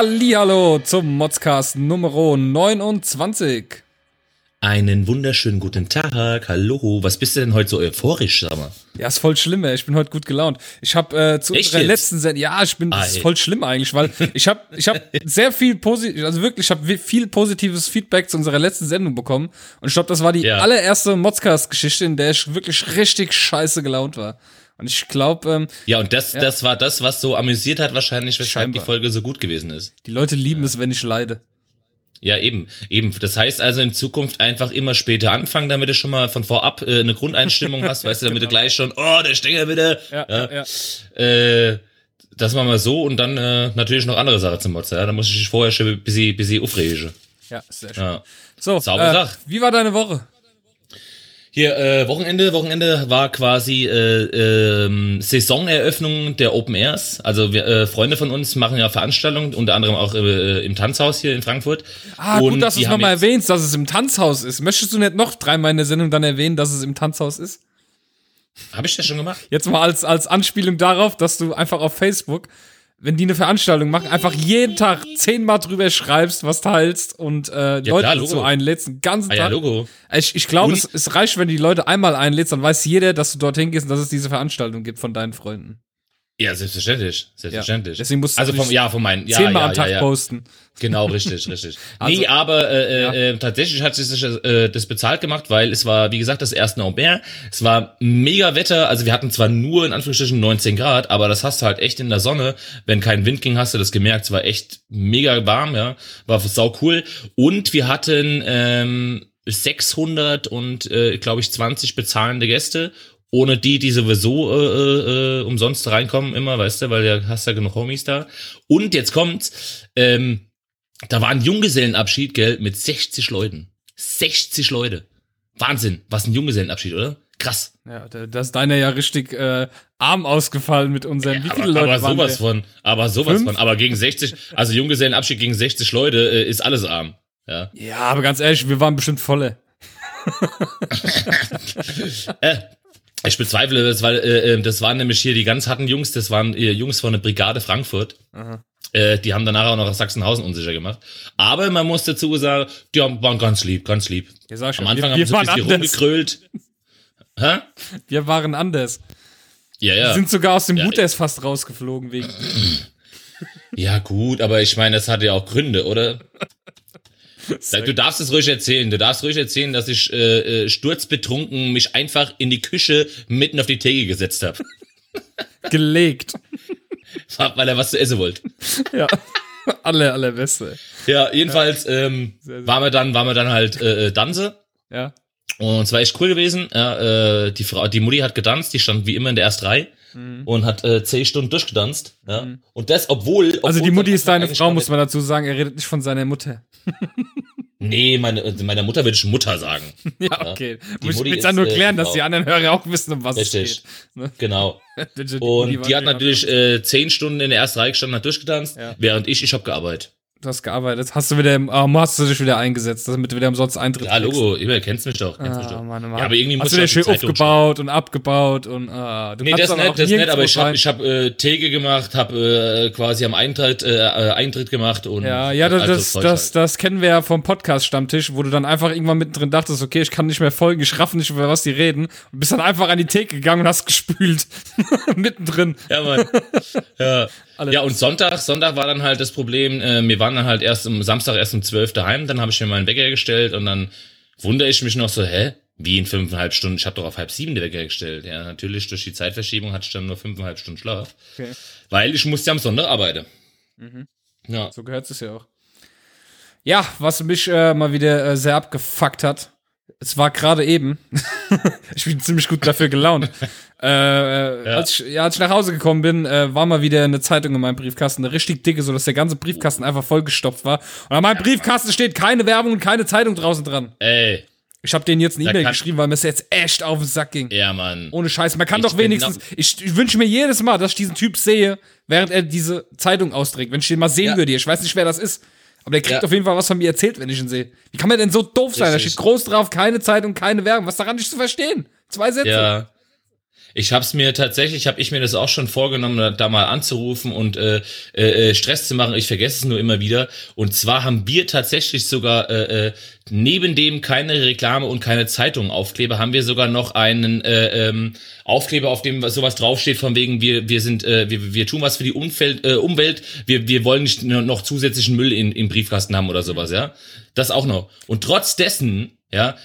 Hallihallo zum Modscast Nummer 29. Einen wunderschönen guten Tag. Hallo. Was bist du denn heute so euphorisch, sag mal? Ja, ist voll schlimm, ey. Ich bin heute gut gelaunt. Ich habe äh, zu Echt unserer jetzt? letzten Sendung, ja, ich bin, das Ah, ist ey. voll schlimm eigentlich, weil ich habe ich hab sehr viel positiv, also wirklich, ich habe viel positives Feedback zu unserer letzten Sendung bekommen. Und ich glaube, das war die Ja. allererste Modscast-Geschichte, in der ich wirklich richtig scheiße gelaunt war. Und ich glaube, ähm, Ja, und das, das war das, was so amüsiert hat, wahrscheinlich, weshalb Scheinbar. die Folge so gut gewesen ist. die Leute lieben es, wenn ich leide. Ja, eben, eben. Das heißt also in Zukunft einfach immer später anfangen, damit du schon mal von vorab äh, eine Grundeinstimmung hast, weißt du, damit du gleich schon, oh, der Stenger wieder. Ja, ja, ja. Äh, das machen wir so und dann äh, natürlich noch andere Sachen zum Motzen. Ja? Da muss ich dich vorher schon ein bisschen, bisschen aufregen. Ja, sehr schön. Ja. So, Saubere äh, Sache. wie war deine Woche? Hier, äh, Wochenende, Wochenende war quasi äh, ähm, Saisoneröffnung der Open Airs. Also wir, äh, Freunde von uns machen ja Veranstaltungen, unter anderem auch äh, im Tanzhaus hier in Frankfurt. Ah, Und gut, dass du es nochmal erwähnst, dass es im Tanzhaus ist. Möchtest du nicht noch dreimal in der Sendung dann erwähnen, dass es im Tanzhaus ist? Habe ich das schon gemacht? Jetzt mal als, als Anspielung darauf, dass du einfach auf Facebook, wenn die eine Veranstaltung machen, einfach jeden Tag zehnmal drüber schreibst, was teilst und äh, Leute klar, dazu einlädst, den ganzen Ah ja, Tag. Logo. ich ich glaube, es, es reicht, wenn die Leute einmal einlädst, dann weiß jeder, dass du dorthin gehst und dass es diese Veranstaltung gibt von deinen Freunden. Ja, selbstverständlich. Selbstverständlich. Deswegen musst du also vom, ja, von meinen, ja, zehnmal ja, am Tag ja, ja. posten. Genau, richtig, richtig. Also- nee, aber äh, Ja. äh, tatsächlich hat sich äh, das bezahlt gemacht, weil es war, wie gesagt, das erste Au pair. Es war mega Wetter, also wir hatten zwar nur in Anführungsstrichen 19 Grad, aber das hast du halt echt in der Sonne. Wenn kein Wind ging, hast du das gemerkt. Es war echt mega warm, ja. War sau cool. Und wir hatten ähm, 600 und, äh, glaube ich, 20 bezahlende Gäste. Ohne die, die sowieso äh, äh, umsonst reinkommen immer, weißt du, weil du hast ja genug Homies da. Und jetzt kommt's, ähm, da war ein Junggesellenabschied, gell, mit 60 Leuten. 60 Leute. Wahnsinn. Was ein Junggesellenabschied, oder? Krass. Ja, da, da ist deiner ja richtig äh, arm ausgefallen mit unseren. Wie viele aber, Leute aber waren sowas wir? von, aber sowas Fünf? von. Aber gegen 60, also Junggesellenabschied gegen 60 Leute äh, ist alles arm. Ja. Ja, aber ganz ehrlich, wir waren bestimmt volle. Äh, ich bezweifle das, weil äh, äh, das waren nämlich hier die ganz harten Jungs, das waren äh, Jungs von der Brigade Frankfurt. Aha. Äh, die haben danach auch noch Sachsenhausen unsicher gemacht. Aber man muss dazu sagen, die haben, waren ganz lieb, ganz lieb. Ja, sag ich Am Anfang wir, haben sie ein waren bisschen anders. rumgekrölt. Hä? Wir waren anders. Ja, ja. Wir sind sogar aus dem Ja. Hooters fast rausgeflogen wegen. Ja, gut, aber ich meine, das hat ja auch Gründe, oder? Du darfst es ruhig erzählen. Du darfst ruhig erzählen, dass ich äh, äh, sturzbetrunken mich einfach in die Küche mitten auf die Theke gesetzt habe, gelegt. weil er was zu essen wollte. Ja. Aller, allerbeste. Ja, jedenfalls ähm, Sehr, sehr. waren wir dann, waren wir dann halt äh, äh, Danse. Ja. Und es war echt cool gewesen. Ja, äh, die Frau, die Mutti hat getanzt, die stand wie immer in der ersten Reihe und hat äh, zehn Stunden durchgetanzt. Ja. Und das, obwohl. Mhm. Also obwohl die Mutti ist deine Frau, muss man dazu sagen. Er redet nicht von seiner Mutter. Nee, meine, äh, meiner Mutter würde ich Mutter sagen. Ja, okay. Die Muss ich jetzt nur äh, klären, die dass die anderen Hörer auch wissen, um was Richtig. es geht. Ne? Genau. Und die hat ja- natürlich äh, zehn Stunden in der ersten Reihe gestanden, hat durchgetanzt, Ja. während ich, ich habe gearbeitet. Du hast gearbeitet. Hast du wieder, im- ah, hast du dich wieder eingesetzt, damit du wieder umsonst Eintritt Ja. Logo, immer kennst mich doch. Kennst mich Ah, doch. Mann, Mann. Ja, aber irgendwie hast du dir schön aufgebaut und abgebaut und ah, du Nee, das nicht, auch das nicht, nirgendwo aber ich habe rein. ich hab, äh, Theke gemacht, habe äh, quasi am Eintritt, äh, äh, Eintritt gemacht und Ja, ja, das, also das, das, halt. das kennen wir ja vom Podcast-Stammtisch, wo du dann einfach irgendwann mittendrin dachtest, okay, ich kann nicht mehr folgen, ich raff nicht, über was die reden. Und bist dann einfach an die Theke gegangen und hast gespült. mittendrin. Ja, Mann. ja. Alles. ja, und Sonntag, Sonntag war dann halt das Problem, äh, wir waren dann halt erst am Samstag erst um 12 daheim, dann habe ich mir meinen Wecker gestellt und dann wundere ich mich noch so, hä? Wie in fünfeinhalb Stunden? Ich habe doch auf halb sieben den Wecker gestellt. Ja, natürlich durch die Zeitverschiebung hatte ich dann nur fünfeinhalb Stunden Schlaf. Okay. Weil ich musste ja am Sonntag arbeiten. Mhm. Ja. So gehört es ja auch. Ja, was mich äh, mal wieder äh, sehr abgefuckt hat, es war gerade eben, ich bin ziemlich gut dafür gelaunt. Äh, äh, als, ich, ja, als ich nach Hause gekommen bin, äh, war mal wieder eine Zeitung in meinem Briefkasten, eine richtig dicke, so dass der ganze Briefkasten einfach vollgestopft war. Und an meinem Briefkasten steht keine Werbung und keine Zeitung draußen dran. Ey, Ich habe denen jetzt eine Da E-Mail geschrieben, weil mir es jetzt echt auf den Sack ging. ja, Mann. Ohne Scheiß. Man kann Ich doch wenigstens. Ich, ich wünsche mir jedes Mal, dass ich diesen Typ sehe, während er diese Zeitung austrägt. Wenn ich den mal sehen Ja. würde. Ich weiß nicht, wer das ist. Aber der kriegt Ja. auf jeden Fall was von mir erzählt, wenn ich ihn sehe. Wie kann man denn so doof sein? Da Richtig. steht groß drauf, keine Zeitung, keine Werbung. Was daran nicht zu verstehen? Zwei Sätze. Ja. Ich habe es mir tatsächlich, habe ich mir das auch schon vorgenommen, da mal anzurufen und äh, äh, Stress zu machen. Ich vergesse es nur immer wieder. Und zwar haben wir tatsächlich sogar äh, äh, neben dem keine Reklame und keine Zeitung Aufkleber, haben wir sogar noch einen äh, ähm, Aufkleber, auf dem sowas draufsteht, von wegen wir wir sind äh, wir, wir tun was für die Umfeld, äh, Umwelt, wir wir wollen nicht noch zusätzlichen Müll in, im Briefkasten haben oder sowas, ja. Das auch noch. Und trotz dessen, ja,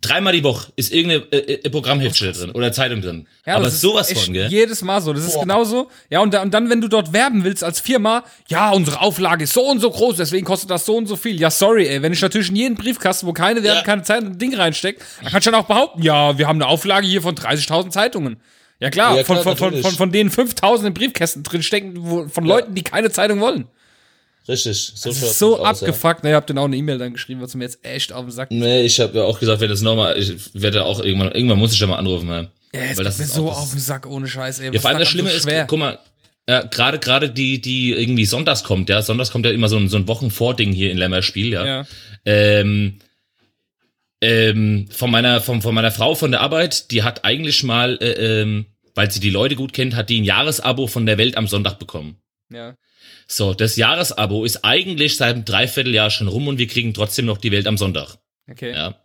dreimal die Woche ist irgendeine äh, äh, Programmhefte drin oder Zeitung drin. Ja, Aber sowas von, gell? Jedes Mal so. Das ist Boah. genauso. Ja, und, da, und dann, wenn du dort werben willst als Firma, ja, unsere Auflage ist so und so groß, deswegen kostet das so und so viel. Ja, sorry, ey. Wenn ich natürlich in jeden Briefkasten, wo keine Werbung, ja. keine Zeitung, ein Ding reinsteckt, dann kannst du dann auch behaupten, ja, wir haben eine Auflage hier von 30.000 Zeitungen. Ja klar, ja, klar von, von, von, von, denen 5000 in Briefkästen drin stecken, wo, von ja. Leuten, die keine Zeitung wollen. Richtig. So, das ist so abgefuckt. Ja. Ne, ihr habt dann auch eine E-Mail dann geschrieben, was mir jetzt echt auf den Sack Nee, ich habe ja auch gesagt, wenn das nochmal, ich werde auch irgendwann, irgendwann muss ich ja mal anrufen, ja. Ja, Weil das ist so auf den Sack ohne Scheiß, ey. Ja, vor allem das Schlimme so ist, guck mal, ja, gerade gerade die die irgendwie sonntags kommt, ja, sonntags kommt ja immer so ein so ein Wochenvording hier in Lämmerspiel, ja. ja. Ähm, ähm, von meiner von von meiner Frau von der Arbeit, die hat eigentlich mal, äh, ähm, weil sie die Leute gut kennt, hat die ein Jahresabo von der Welt am Sonntag bekommen. Ja. So, das Jahresabo ist eigentlich seit einem Dreivierteljahr schon rum und wir kriegen trotzdem noch die Welt am Sonntag. Okay. Ja.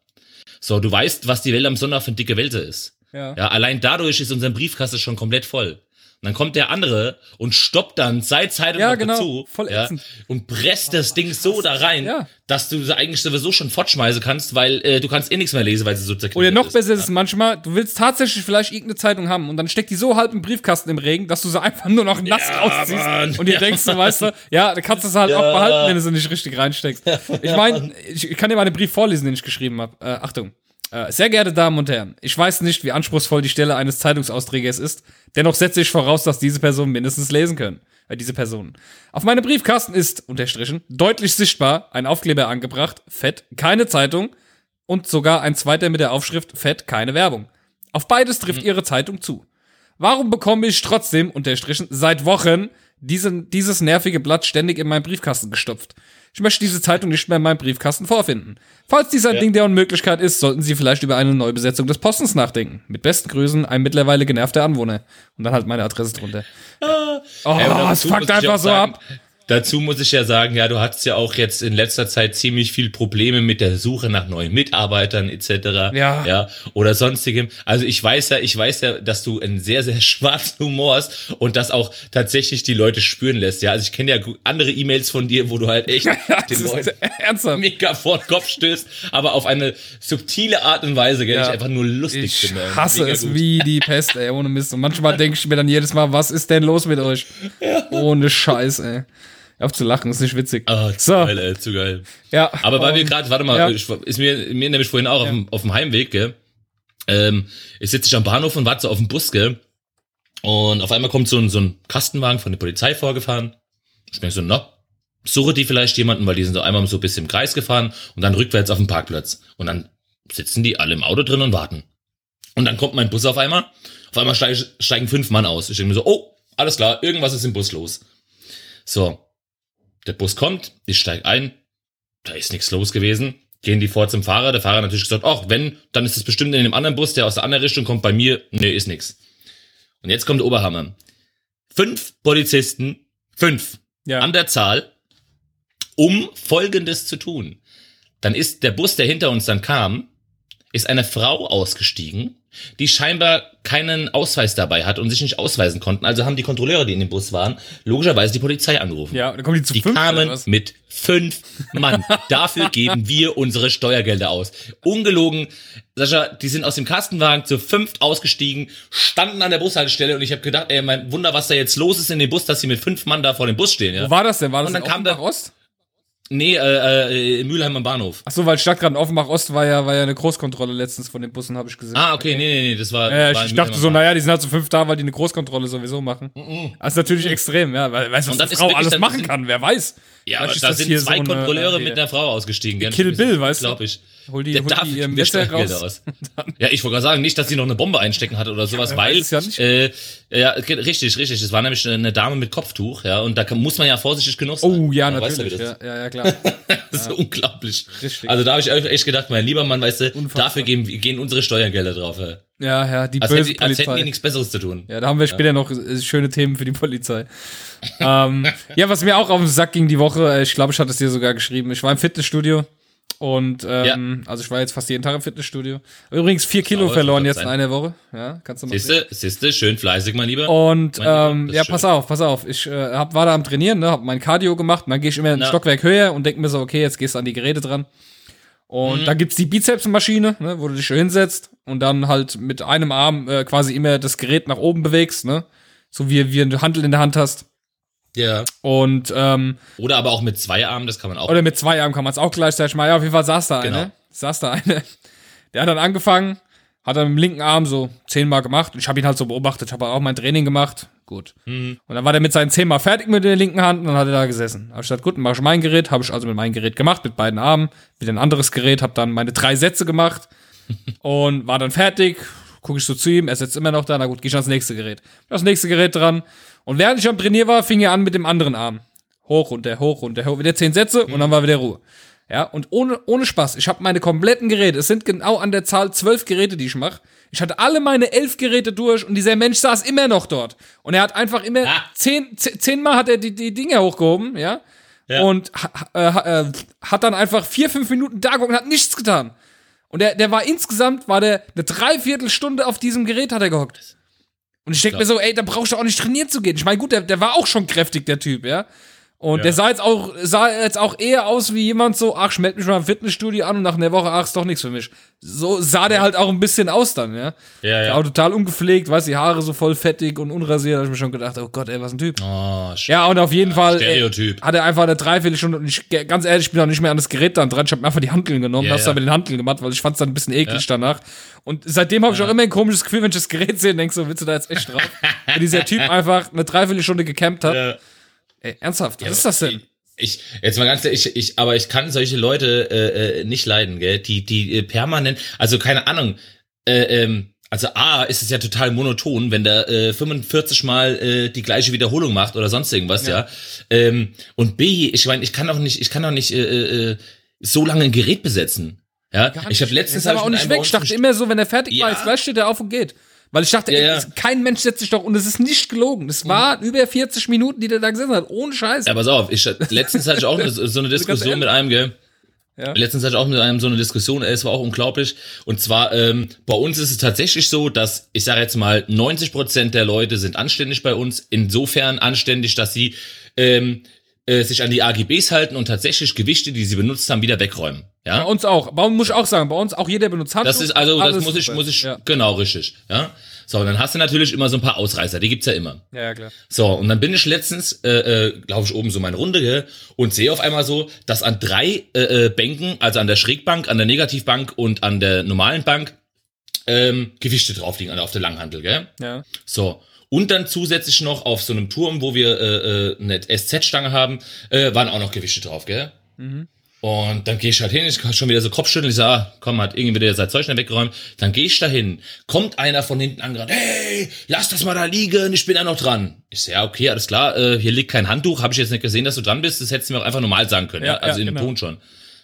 So, du weißt, was die Welt am Sonntag für eine dicke Wälze ist. Ja. ja. Allein dadurch ist unser Briefkasten schon komplett voll. Dann kommt der andere und stoppt dann seit Zeitung ja, noch genau. dazu Voll ja, und presst das Ding so da rein, ja. dass du sie eigentlich sowieso schon fortschmeißen kannst, weil äh, du kannst eh nichts mehr lesen, weil sie so zerknittert Oder noch besser ist es manchmal, du willst tatsächlich vielleicht irgendeine Zeitung haben und dann steckt die so halb im Briefkasten im Regen, dass du sie einfach nur noch nass rausziehst Mann. und dir denkst, du weißt du, ja, da kannst du sie halt auch behalten, wenn du sie nicht richtig reinsteckst. ich meine, ich, ich kann dir mal einen Brief vorlesen, den ich geschrieben habe. Äh, Achtung. Äh, sehr geehrte Damen und Herren, ich weiß nicht, wie anspruchsvoll die Stelle eines Zeitungsausträgers ist, dennoch setze ich voraus, dass diese Personen mindestens lesen können. Äh, diese Personen. Auf meinem Briefkasten ist, unterstrichen, deutlich sichtbar ein Aufkleber angebracht, fett, keine Zeitung und sogar ein zweiter mit der Aufschrift fett, keine Werbung. Auf beides trifft mhm. Ihre Zeitung zu. Warum bekomme ich trotzdem, unterstrichen, seit Wochen diesen, dieses nervige Blatt ständig in meinen Briefkasten gestopft? Ich möchte diese Zeitung nicht mehr in meinem Briefkasten vorfinden. Falls dies ein ja. Ding der Unmöglichkeit ist, sollten Sie vielleicht über eine Neubesetzung des Postens nachdenken. Mit besten Grüßen, ein mittlerweile genervter Anwohner. Und dann halt meine Adresse drunter. Ah. Oh, es fuckt einfach so ab. Dazu muss ich ja sagen, ja, du hattest ja auch jetzt in letzter Zeit ziemlich viel Probleme mit der Suche nach neuen Mitarbeitern etc. Ja. ja. Oder sonstigem. Also ich weiß ja, ich weiß ja, dass du einen sehr, sehr schwarzen Humor hast und das auch tatsächlich die Leute spüren lässt. Ja, also ich kenne ja andere E-Mails von dir, wo du halt echt den Leuten ernsthaft. mega vor den Kopf stößt, aber auf eine subtile Art und Weise, gell, ja. ich einfach nur lustig ich finde. Ich hasse mega es gut. wie die Pest, ey, ohne Mist. Und manchmal denke ich mir dann jedes Mal, was ist denn los mit euch? Ja. Ohne Scheiß, ey auf zu lachen, ist nicht witzig. Ah, zu so. geil, ey, zu geil. Ja. Aber weil um, wir gerade, warte mal, ja. ich, ist mir, mir nämlich vorhin auch ja. auf, dem, auf dem Heimweg, gell? Ähm, ich sitze am Bahnhof und warte so auf den Bus, gell? Und auf einmal kommt so ein, so ein Kastenwagen von der Polizei vorgefahren. Ich denke so, na, suche die vielleicht jemanden, weil die sind so einmal so ein bisschen im Kreis gefahren und dann rückwärts auf dem Parkplatz. Und dann sitzen die alle im Auto drin und warten. Und dann kommt mein Bus auf einmal. Auf einmal steigen, steigen fünf Mann aus. Ich denke mir so, oh, alles klar, irgendwas ist im Bus los. So, der Bus kommt, ich steige ein, da ist nichts los gewesen. Gehen die vor zum Fahrer, der Fahrer natürlich gesagt, ach, wenn, dann ist es bestimmt in dem anderen Bus, der aus der anderen Richtung kommt, bei mir, nee, ist nix. Und jetzt kommt der Oberhammer. Fünf Polizisten, fünf, ja. an der Zahl, um Folgendes zu tun. Dann ist der Bus, der hinter uns dann kam, ist eine Frau ausgestiegen, die scheinbar keinen Ausweis dabei hat und sich nicht ausweisen konnten. Also haben die Kontrolleure, die in dem Bus waren, logischerweise die Polizei angerufen. Ja, dann kommen die zu Die fünf, kamen mit fünf Mann. Dafür geben wir unsere Steuergelder aus. Ungelogen, Sascha, die sind aus dem Kastenwagen zu fünft ausgestiegen, standen an der Bushaltestelle und ich habe gedacht, ey, mein Wunder, was da jetzt los ist in dem Bus, dass sie mit fünf Mann da vor dem Bus stehen. Ja? Wo war das denn? War das und dann kam da Ost? Nee, äh, äh, Mülheim am Bahnhof. Ach so, weil Stadtgrad Offenbach Ost war ja, war ja eine Großkontrolle letztens von den Bussen, habe ich gesehen. Ah, okay, nee, nee, nee, das war. Ja, war ich dachte so, naja, die sind halt so fünf da, weil die eine Großkontrolle sowieso machen. Mhm. Das ist natürlich mhm. extrem, ja, weil weißt du, was eine Frau alles machen kann, wer weiß. Ja, aber da sind zwei so Kontrolleure eine, mit einer Frau ausgestiegen. Kill Bill, weißt du? Glaub ich. Hol die, hol die ihr Messer raus. Aus. ja, ich wollte gerade sagen, nicht, dass sie noch eine Bombe einstecken hatte oder sowas, ja, weil, ja, äh, ja, richtig, richtig. Es war nämlich eine Dame mit Kopftuch, ja, und da kann, muss man ja vorsichtig genug sein. Oh, ja, natürlich. Ja, ja, ja, klar. das ist ja. unglaublich. Richtig. Also da habe ich echt gedacht, mein lieber Mann, weißt du, Unfassbar. dafür gehen, gehen unsere Steuergelder drauf, ja. Ja, ja, die als, böse hätte, als hätten die Polizei. nichts Besseres zu tun. Ja, da haben wir später noch äh, schöne Themen für die Polizei. ähm, ja, was mir auch auf den Sack ging die Woche, äh, ich glaube, ich hatte es dir sogar geschrieben. Ich war im Fitnessstudio und ähm, also ich war jetzt fast jeden Tag im Fitnessstudio. Übrigens vier Kilo Sauber, verloren jetzt in einer Woche. Ja, kannst du mal sehen. Siehste, siehste, schön fleißig, mein Lieber. Und ähm, das ja, pass schön. auf, pass auf. Ich äh, hab, war da am Trainieren, ne, hab mein Cardio gemacht, und dann gehe ich immer ein. Stockwerk höher und denk mir so, okay, jetzt gehst du an die Geräte dran. Und Mhm. da gibt's die Bizepsmaschine, ne, wo du dich schön hinsetzt und dann halt mit einem Arm äh, quasi immer das Gerät nach oben bewegst, ne? So wie, wie ein Handel in der Hand hast. Ja. Und ähm, Oder aber auch mit zwei Armen, das kann man auch. oder mit zwei Armen kann man es auch gleichzeitig machen. Ja, auf jeden Fall saß da Genau. einer. Saß da einer. Der hat dann angefangen, hat dann mit dem linken Arm so zehnmal gemacht. Und ich habe ihn halt so beobachtet, habe auch mein Training gemacht. Gut. Mhm. Und dann war der mit seinen zehnmal fertig mit der linken Hand und dann hat er da gesessen. Habe ich gesagt, gut, dann mach ich mein Gerät. Habe ich also mit meinem Gerät gemacht, mit beiden Armen. Wieder ein anderes Gerät, habe dann meine drei Sätze gemacht und war dann fertig. Gucke ich so zu ihm, er sitzt immer noch da. Na gut, geh ich ans nächste Gerät. Das nächste Gerät dran. Und während ich am Trainier war, fing er an mit dem anderen Arm. Hoch, runter, hoch, runter, hoch. Wieder zehn Sätze und dann war wieder Ruhe. Ja, und ohne, ohne Spaß. Ich habe meine kompletten Geräte. Es sind genau an der Zahl zwölf Geräte, die ich mache. Ich hatte alle meine elf Geräte durch und dieser Mensch saß immer noch dort. Und er hat einfach immer Ah. zehn, zehn, zehnmal hat er die, die Dinge hochgehoben, ja. Ja. Und ha, ha- äh, hat dann einfach vier, fünf Minuten da geguckt und hat nichts getan. Und der, der war insgesamt, war der eine Dreiviertelstunde auf diesem Gerät hat er gehockt. Und ich denke mir so, ey, da brauchst du auch nicht trainieren zu gehen. Ich meine, gut, der, der war auch schon kräftig, der Typ, ja. Und Ja. der sah jetzt auch, sah jetzt auch eher aus wie jemand so, ach, ich melde mich mal im Fitnessstudio an und nach einer Woche, ach, ist doch nichts für mich. So sah der halt auch ein bisschen aus dann, ja. Ja, ja. Auch total ungepflegt, weiß die Haare so voll fettig und unrasiert, da hab ich mir schon gedacht, oh Gott, ey, was ein Typ. Oh, Ja, und auf jeden Fall ey, Stereotyp. hat er einfach eine Dreiviertelstunde und ich, ganz ehrlich, ich bin auch nicht mehr an das Gerät dann dran. Ich habe mir einfach die Hanteln genommen, Ja, hab's ja. dann mit den Hanteln gemacht, weil ich fand's dann ein bisschen eklig danach. Und seitdem habe ich auch immer ein komisches Gefühl, wenn ich das Gerät sehe und denk so, willst du da jetzt echt drauf? wenn dieser Typ einfach eine Dreiviertelstunde gecampt hat. Ja. Ey, ernsthaft, was ist das denn? Ich, jetzt mal ganz ehrlich, ich, ich, aber ich kann solche Leute äh, äh, nicht leiden, gell? Die, die äh, permanent, also keine Ahnung, äh, ähm, also A ist es ja total monoton, wenn der äh, 45 Mal äh, die gleiche Wiederholung macht oder sonst irgendwas, ja. Ähm, und B, ich meine, ich kann auch nicht, ich kann auch nicht äh, äh, so lange ein Gerät besetzen. Ja, ich habe letztens ist aber hab auch nicht weg. Ich dachte im immer so, wenn er fertig war, Ja. jetzt gleich steht er auf und geht. Weil ich dachte, Ja, ey, ja. kein Mensch setzt sich doch, und es ist nicht gelogen. Es war über 40 Minuten, die der da gesessen hat, ohne Scheiß. Ja, pass auf, ich, letztens hatte ich auch so eine Diskussion mit einem, gell? Ja. Letztens hatte ich auch mit einem so eine Diskussion, es war auch unglaublich. Und zwar, ähm, bei uns ist es tatsächlich so, dass, ich sage jetzt mal, 90 Prozent der Leute sind anständig bei uns, insofern anständig, dass sie ähm, äh, sich an die AGBs halten und tatsächlich Gewichte, die sie benutzt haben, wieder wegräumen. Ja? Bei uns auch. Bei uns muss ich auch sagen, bei uns auch jeder benutzt Handtuch. Das ist also, das muss ich, muss ich, Ja, genau, richtig. Ja. So, und dann hast du natürlich immer so ein paar Ausreißer, die gibt's ja immer. ja, ja klar. So, und dann bin ich letztens, äh, äh, glaube ich, oben so meine Runde, gell, und sehe auf einmal so, dass an drei äh, äh, Bänken, also an der Schrägbank, an der Negativbank und an der normalen Bank, ähm, Gewichte drauf liegen, also auf der Langhantel, gell? Ja. So. Und dann zusätzlich noch auf so einem Turm, wo wir äh, äh, eine SZ-Stange haben, äh, waren auch noch Gewichte drauf, gell? Und dann gehe ich halt hin, ich kann schon wieder so Kopfschütteln, ich sage, ah, komm, hat irgendwie wieder sein Zeug schnell weggeräumt. Dann gehe ich da hin, kommt einer von hinten angerannt, hey, lass das mal da liegen, ich bin da noch dran. Ich sage, ja, okay, alles klar, äh, hier liegt kein Handtuch, habe ich jetzt nicht gesehen, dass du dran bist, das hättest du mir auch einfach normal sagen können, ja, Ja, also ja, in dem genau. Ton schon.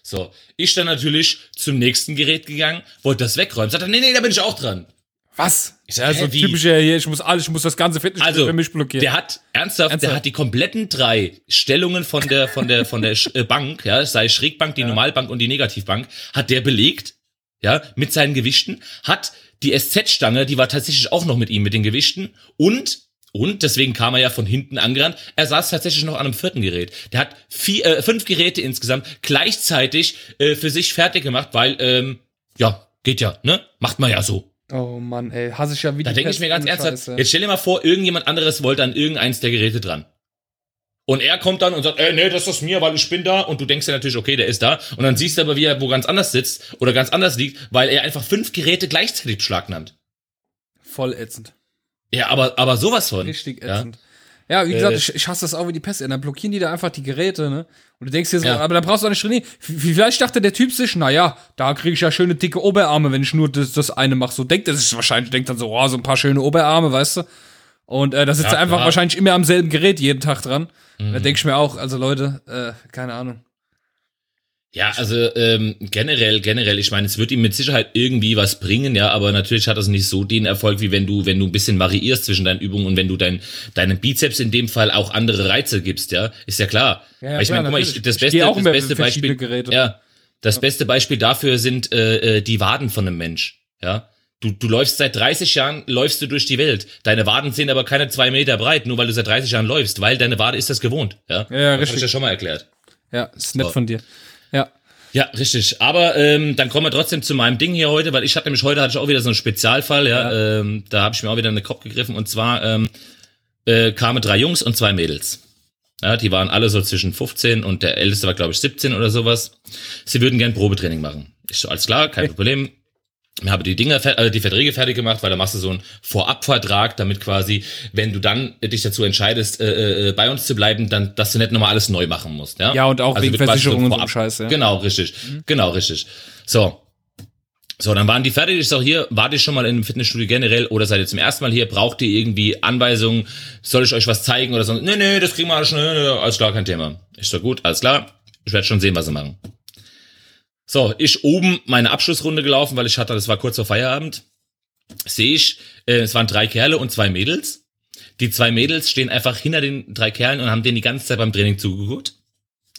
So, ich dann natürlich zum nächsten Gerät gegangen, wollte das wegräumen, sagt er, nee, nee, da bin ich auch dran. Was? Ja, hä, so typischer hier, ich muss alles, ich muss das ganze Fitnessstudio Also, für mich blockieren. der hat ernsthaft, Ernsthaft? der hat die kompletten drei Stellungen von der von der von der äh, Bank, ja, sei Schrägbank, die Normalbank und die Negativbank, hat der belegt, ja, mit seinen Gewichten, hat die SZ-Stange, die war tatsächlich auch noch mit ihm mit den Gewichten und und deswegen kam er ja von hinten angerannt. Er saß tatsächlich noch an einem vierten Gerät. Der hat vier, äh, fünf Geräte insgesamt gleichzeitig äh, für sich fertig gemacht, weil ähm, ja geht ja, ne, macht man ja so. Oh Mann, ey, hasse ich ja wieder. Da denke ich mir ganz ernsthaft, jetzt stell dir mal vor, irgendjemand anderes wollte an irgendeins der Geräte dran. Und er kommt dann und sagt, ey, nee, das ist mir, weil ich bin da. Und du denkst dir natürlich, okay, der ist da. Und dann siehst du aber, wie er wo ganz anders sitzt oder ganz anders liegt, weil er einfach fünf Geräte gleichzeitig beschlagnahmt. Voll ätzend. Ja, aber, aber sowas von. Richtig ätzend. Ja, wie gesagt, Äh, ich, ich hasse das auch wie die Pest. Dann blockieren die da einfach die Geräte, ne? Und du denkst dir so, Ja. aber da brauchst du auch nicht trainieren. Vielleicht dachte der Typ sich, naja, da kriege ich ja schöne dicke Oberarme, wenn ich nur das, das eine mache. So denkt er sich wahrscheinlich, denkt dann so, oh, so ein paar schöne Oberarme, weißt du? Und äh, da sitzt Ja, er einfach klar. wahrscheinlich immer am selben Gerät jeden Tag dran. Mhm. Da denke ich mir auch, also Leute, äh, keine Ahnung. Ja, also ähm, generell, generell, ich meine, es wird ihm mit Sicherheit irgendwie was bringen, ja, aber natürlich hat das nicht so den Erfolg, wie wenn du, wenn du ein bisschen variierst zwischen deinen Übungen und wenn du dein, deinen Bizeps in dem Fall auch andere Reize gibst, ja, ist ja klar. Ja, ja, ich meine, guck mal, ich, das Ich beste, auch das beste Beispiel, Geräte. ja, das beste Beispiel dafür sind äh, äh, die Waden von einem Mensch, ja. Du, du läufst seit 30 Jahren, läufst du durch die Welt. Deine Waden sind aber keine zwei Meter breit, nur weil du seit 30 Jahren läufst, weil deine Wade ist das gewohnt, ja. Ja, ja, das richtig. Hab ich ja schon mal erklärt. Ja, ist nett So. von dir. Ja. Ja, richtig. Aber ähm, dann kommen wir trotzdem zu meinem Ding hier heute, weil ich hatte nämlich heute hatte ich auch wieder so einen Spezialfall, ja. Ähm, da habe ich mir auch wieder in den Kopf gegriffen und zwar ähm, äh, kamen drei Jungs und zwei Mädels. Ja, die waren alle so zwischen 15 und der älteste war glaube ich 17 oder sowas. Sie würden gern Probetraining machen. Ich so, alles klar, kein Problem. Ich habe die Dinger, äh, die Verträge fertig gemacht, weil da machst du so einen Vorabvertrag, damit quasi, wenn du dann dich dazu entscheidest, äh, äh, bei uns zu bleiben, dann, dass du nicht nochmal alles neu machen musst. Ja, Ja, und auch wegen wird quasi Versicherung und so vorab- Scheiß, ja. Genau, richtig. Genau, richtig. So. So, dann waren die fertig. Ich sag hier, wart ihr schon mal in einem Fitnessstudio generell oder seid ihr zum ersten Mal hier? Braucht ihr irgendwie Anweisungen? Soll ich euch was zeigen oder so? Nee, nee, das kriegen wir alles schnell. Alles klar, kein Thema. Ich sag gut, alles klar. Ich werde schon sehen, was sie machen. So, ich oben meine Abschlussrunde gelaufen, weil ich hatte, das war kurz vor Feierabend. Sehe ich, äh, es waren drei Kerle und zwei Mädels. Die zwei Mädels stehen einfach hinter den drei Kerlen und haben denen die ganze Zeit beim Training zugeguckt.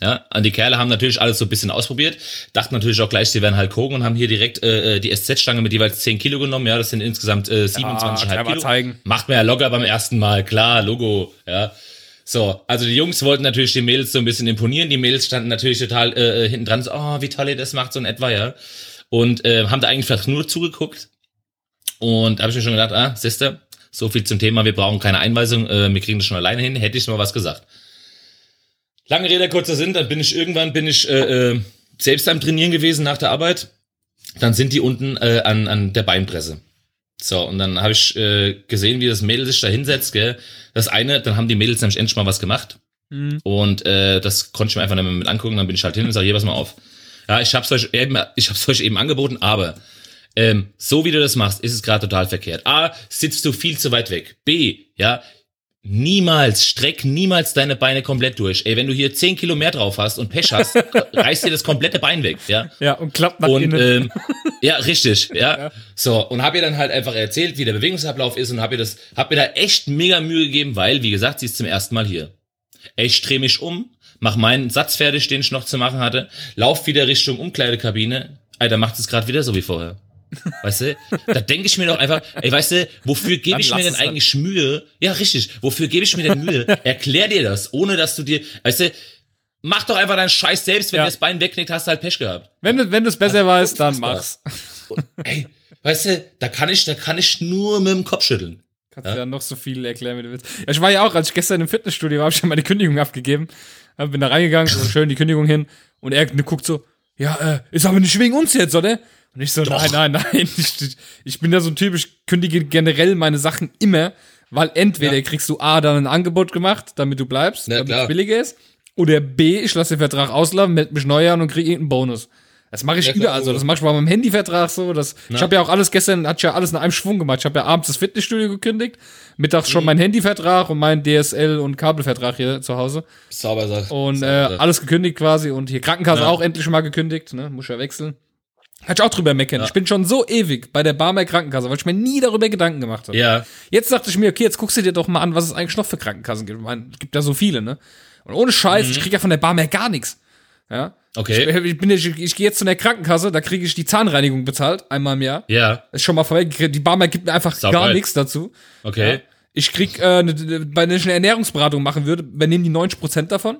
Ja, und die Kerle haben natürlich alles so ein bisschen ausprobiert, dachten natürlich auch gleich, sie wären Hulk Hogan und haben hier direkt äh, die SZ-Stange mit jeweils 10 Kilo genommen. Ja, das sind insgesamt äh, 27,5 einmal Kilo. zeigen. Macht man ja locker beim ersten Mal, klar, Logo, ja. So, also die Jungs wollten natürlich den Mädels so ein bisschen imponieren. Die Mädels standen natürlich total äh, hinten dran, so, oh, wie toll ihr das macht, so in etwa, ja. Und äh, haben da eigentlich fast nur zugeguckt. Und habe ich mir schon gedacht, ah, siehste, so viel zum Thema, wir brauchen keine Einweisung, äh, wir kriegen das schon alleine hin, hätte ich mal was gesagt. Lange Rede, kurzer Sinn, dann bin ich irgendwann, bin ich äh, äh, selbst am Trainieren gewesen nach der Arbeit. Dann sind die unten äh, an, an der Beinpresse. So, und dann habe ich äh, gesehen, wie das Mädel sich da hinsetzt, gell. Das eine, dann haben die Mädels nämlich endlich mal was gemacht. Mhm. Und äh, das konnte ich mir einfach nicht mehr mit angucken. Dann bin ich halt hin und sage, hier, pass mal auf. Ja, ich hab's euch eben, ich hab's euch eben angeboten, aber ähm, so wie du das machst, ist es gerade total verkehrt. A, sitzt du viel zu weit weg. B, ja, niemals, streck niemals deine Beine komplett durch. Ey, wenn du hier 10 Kilo mehr drauf hast und Pech hast, reißt dir das komplette Bein weg, ja. Ja, und klappt nach Und innen. ähm, ja, richtig, ja. So, und hab ihr dann halt einfach erzählt, wie der Bewegungsablauf ist und hab ihr das, hab mir da echt mega Mühe gegeben, weil, wie gesagt, sie ist zum ersten Mal hier. Ey, Ich dreh mich um, mach meinen Satz fertig, den ich noch zu machen hatte, lauf wieder Richtung Umkleidekabine. Alter, macht es gerade wieder so wie vorher. Weißt du? Da denke ich mir doch einfach, ey, weißt du, wofür gebe Dann ich mir denn es dann. eigentlich Mühe? Ja, richtig. Wofür gebe ich mir denn Mühe? Erklär dir das, ohne dass du dir, weißt du, mach doch einfach deinen Scheiß selbst, wenn Ja. du das Bein wegknickt, hast du halt Pech gehabt. wenn du wenn du es besser weißt, dann mach's. Ey, weißt du, da kann ich, da kann ich nur mit dem Kopf schütteln. Kannst ja. ja noch so viel erklären, wie du willst. Ja, ich war ja auch, als ich gestern im Fitnessstudio war, habe ich ja meine Kündigung abgegeben. Bin da reingegangen, so schön die Kündigung hin. Und er guckt so, ja, äh, ist aber nicht wegen uns jetzt, oder? Und ich so, nein, nein, nein. Ich, ich bin ja so ein Typ, ich kündige generell meine Sachen immer, weil entweder Ja. kriegst du A, dann ein Angebot gemacht, damit du bleibst, Ja, damit klar. es billiger ist. Oder B, ich lasse den Vertrag auslaufen, melde mich neu an und kriege irgendeinen Bonus. Das mache ich Ja, überall so. Das mache ich bei meinem Handyvertrag so. Das, ich habe ja auch alles gestern, hat ja alles in einem Schwung gemacht. Ich habe ja abends das Fitnessstudio gekündigt, mittags Mhm. schon mein Handyvertrag und mein DSL und Kabelvertrag hier zu Hause. Sauber sagt. Und äh, alles gekündigt quasi und hier Krankenkasse Ja. auch endlich mal gekündigt, ne? Muss ja wechseln. Hat ich auch drüber meckern. Ich bin schon so ewig bei der Barmer Krankenkasse, weil ich mir nie darüber Gedanken gemacht habe. Ja, Jetzt dachte ich mir, okay, jetzt guckst du dir doch mal an, was es eigentlich noch für Krankenkassen gibt. Ich meine, es gibt ja so viele, ne? Und ohne Scheiß, ich krieg ja von der Barmer gar nichts. Ja. Mhm. okay. Ich, ich, bin, ich, ich gehe jetzt zu der Krankenkasse, da kriege ich die Zahnreinigung bezahlt, einmal im Jahr. Ja, Ist schon mal vorweg, die Barmer gibt mir einfach Sau gar nichts dazu. okay. Ja. Ich krieg, äh, ne, ne, bei einer Ernährungsberatung machen würde, übernehmen die 90% davon.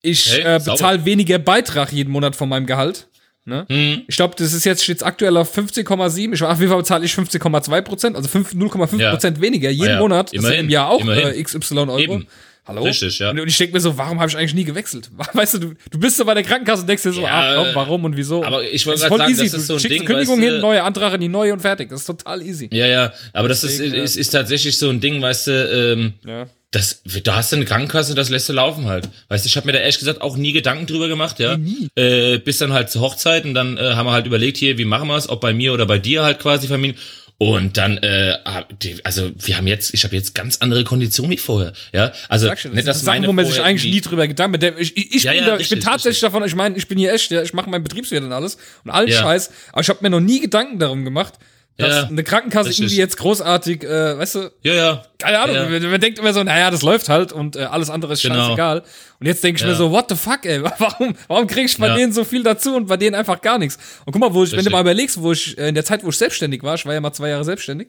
Ich Hey, äh, bezahle weniger Beitrag jeden Monat von meinem Gehalt. Ne? Hm. Ich glaube, das ist jetzt steht's aktuell auf 15,7. Ich auf jeden Fall bezahle ich 15,2 also 5 0,5 Ja. Prozent weniger jeden Ah ja, Monat. Immerhin, im Jahr auch äh, XY Euro. Eben. Hallo? Richtig, ja. Und ich denke mir so, warum habe ich eigentlich nie gewechselt? Weißt du, du, du bist so bei der Krankenkasse und denkst dir so, Ja, ah, warum und wieso? aber ich wollte ist voll sagen, easy. das ist du so ein schickst Ding, Kündigung weißt du- hin, neue Antrag in die neue und fertig. Das ist total easy. Ja, ja, aber das ist, Deswegen, ja. ist, ist tatsächlich so ein Ding, weißt du, ähm, Ja. Das, da hast du eine Krankenkasse, das lässt du laufen halt. Weißt du, ich habe mir da ehrlich gesagt auch nie Gedanken drüber gemacht, ja. nie. Äh, bis dann halt zur Hochzeit und dann äh, haben wir halt überlegt, hier, wie machen wir es, ob bei mir oder bei dir halt quasi Familien. Und dann, äh, also wir haben jetzt, ich habe jetzt ganz andere Konditionen wie vorher. Ja, also Sag schon, das nicht, dass Sachen, meine wo man sich eigentlich nie drüber Gedanken macht. Ich, ich, ich, ja, bin, ja, da, richtig, ich bin tatsächlich richtig. davon, ich meine, ich bin hier echt, ja, ich mache meinen Betriebswirt und alles und allen ja. Scheiß, aber ich habe mir noch nie Gedanken darum gemacht, dass ja, eine Krankenkasse richtig. irgendwie jetzt großartig, äh, weißt du? Ja, ja. Keine Ahnung, ja. Man, man, denkt immer so, naja, das läuft halt und äh, alles andere ist genau. scheißegal. Und jetzt denke ich mir so, what the fuck, ey, warum, warum krieg ich bei denen so viel dazu und bei denen einfach gar nichts? Und guck mal, wo ich, wenn du mal überlegst, wo ich, äh, in der Zeit, wo ich selbstständig war, ich war ja mal zwei Jahre selbstständig,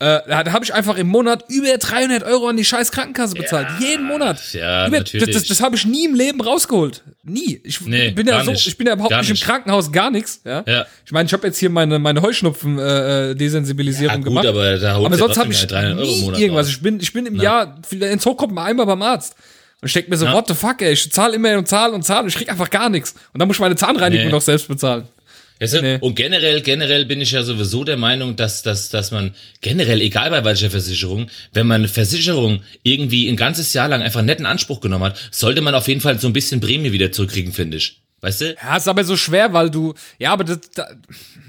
äh, da habe ich einfach im Monat über 300 Euro an die scheiß Krankenkasse bezahlt. Ja, Jeden Monat. Ja, über, natürlich. Das, das, habe ich nie im Leben rausgeholt. Nie. Ich nee, bin ja so, nicht. ich bin ja überhaupt nicht, nicht im Krankenhaus, gar nichts. Ja. ja. Ich meine, ich habe jetzt hier meine, meine Heuschnupfen-Desensibilisierung äh, äh gut, gemacht. Aber, da aber sonst habe ich nie irgendwas. Ich bin, ich bin im Na. Jahr, ins Hochkommt mal einmal beim Arzt. Und ich denke mir so, Na. what the fuck, ey, ich zahle immer und zahle und zahle und ich krieg einfach gar nichts. Und dann muss ich meine Zahnreinigung nee. noch selbst bezahlen. Weißt nee. Und generell, generell bin ich ja sowieso der Meinung, dass, dass, dass man generell, egal bei welcher Versicherung, wenn man eine Versicherung irgendwie ein ganzes Jahr lang einfach netten Anspruch genommen hat, sollte man auf jeden Fall so ein bisschen Prämie wieder zurückkriegen, finde ich. Weißt du? Ja, ist aber so schwer, weil du, ja, aber das, da,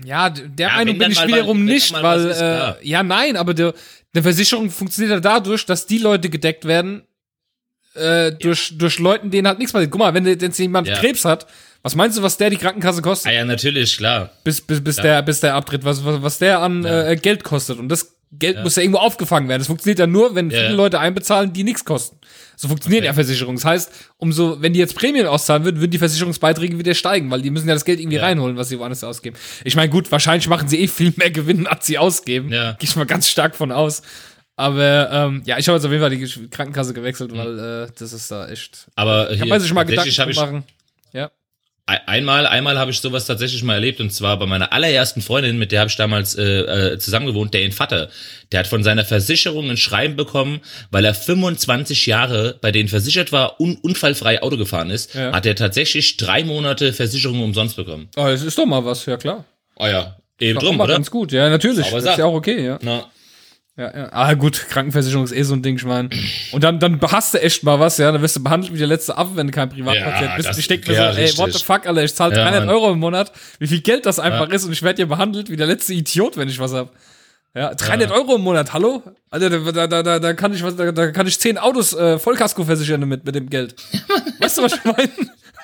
ja, der ja, Meinung bin ich wiederum mal, nicht, weil, ist, äh, ja, nein, aber der, der Versicherung funktioniert ja dadurch, dass die Leute gedeckt werden, äh, durch, ja. durch Leuten, denen halt nichts passiert. Guck mal, wenn jetzt jemand ja. Krebs hat, was meinst du, was der die Krankenkasse kostet? Ah ja, natürlich, klar. Bis, bis, bis, klar. Der, bis der abtritt, was, was, was der an ja. äh, Geld kostet. Und das Geld ja. muss ja irgendwo aufgefangen werden. Das funktioniert ja nur, wenn viele Leute einbezahlen, die nichts kosten. So funktioniert ja Versicherung. Das heißt, umso, wenn die jetzt Prämien auszahlen würden, würden die Versicherungsbeiträge wieder steigen, weil die müssen ja das Geld irgendwie reinholen, was sie woanders ausgeben. Ich meine, gut, wahrscheinlich machen sie eh viel mehr Gewinn, als sie ausgeben. Ja. Gehe ich mal ganz stark von aus. Aber ähm, ja, ich habe jetzt auf jeden Fall die Krankenkasse gewechselt, mhm. weil äh, das ist da echt. Aber hier, kann man sich mal Gedanken machen. Ja. Einmal, einmal habe ich sowas tatsächlich mal erlebt und zwar bei meiner allerersten Freundin, mit der habe ich damals äh, äh, zusammengewohnt, der in Vater. Der hat von seiner Versicherung ein Schreiben bekommen, weil er 25 Jahre bei denen versichert war und unfallfrei Auto gefahren ist, ja. hat er tatsächlich drei Monate Versicherung umsonst bekommen. Oh, das ist doch mal was, ja klar. Oh ja, eben drum, oder? Ganz gut, ja, natürlich. Das ist ja auch okay, ja. Na. Ja, ja. Ah, gut, Krankenversicherung ist eh so ein Ding, ich meine. Und dann, dann hast du echt mal was, ja. Dann wirst du behandelt wie der letzte Affe, wenn du kein Privatpatient ja, bist. Ich denke mir so, ey, what the fuck, Alter, ich zahle ja, 300 Mann. Euro im Monat, wie viel Geld das einfach ja. ist und ich werde hier behandelt wie der letzte Idiot, wenn ich was hab. Ja, 300 ja. Euro im Monat, hallo? Alter, da, da, da, da kann ich was, da, da kann ich 10 Autos äh, Vollkasko versichern mit, mit dem Geld. weißt du, was ich meine?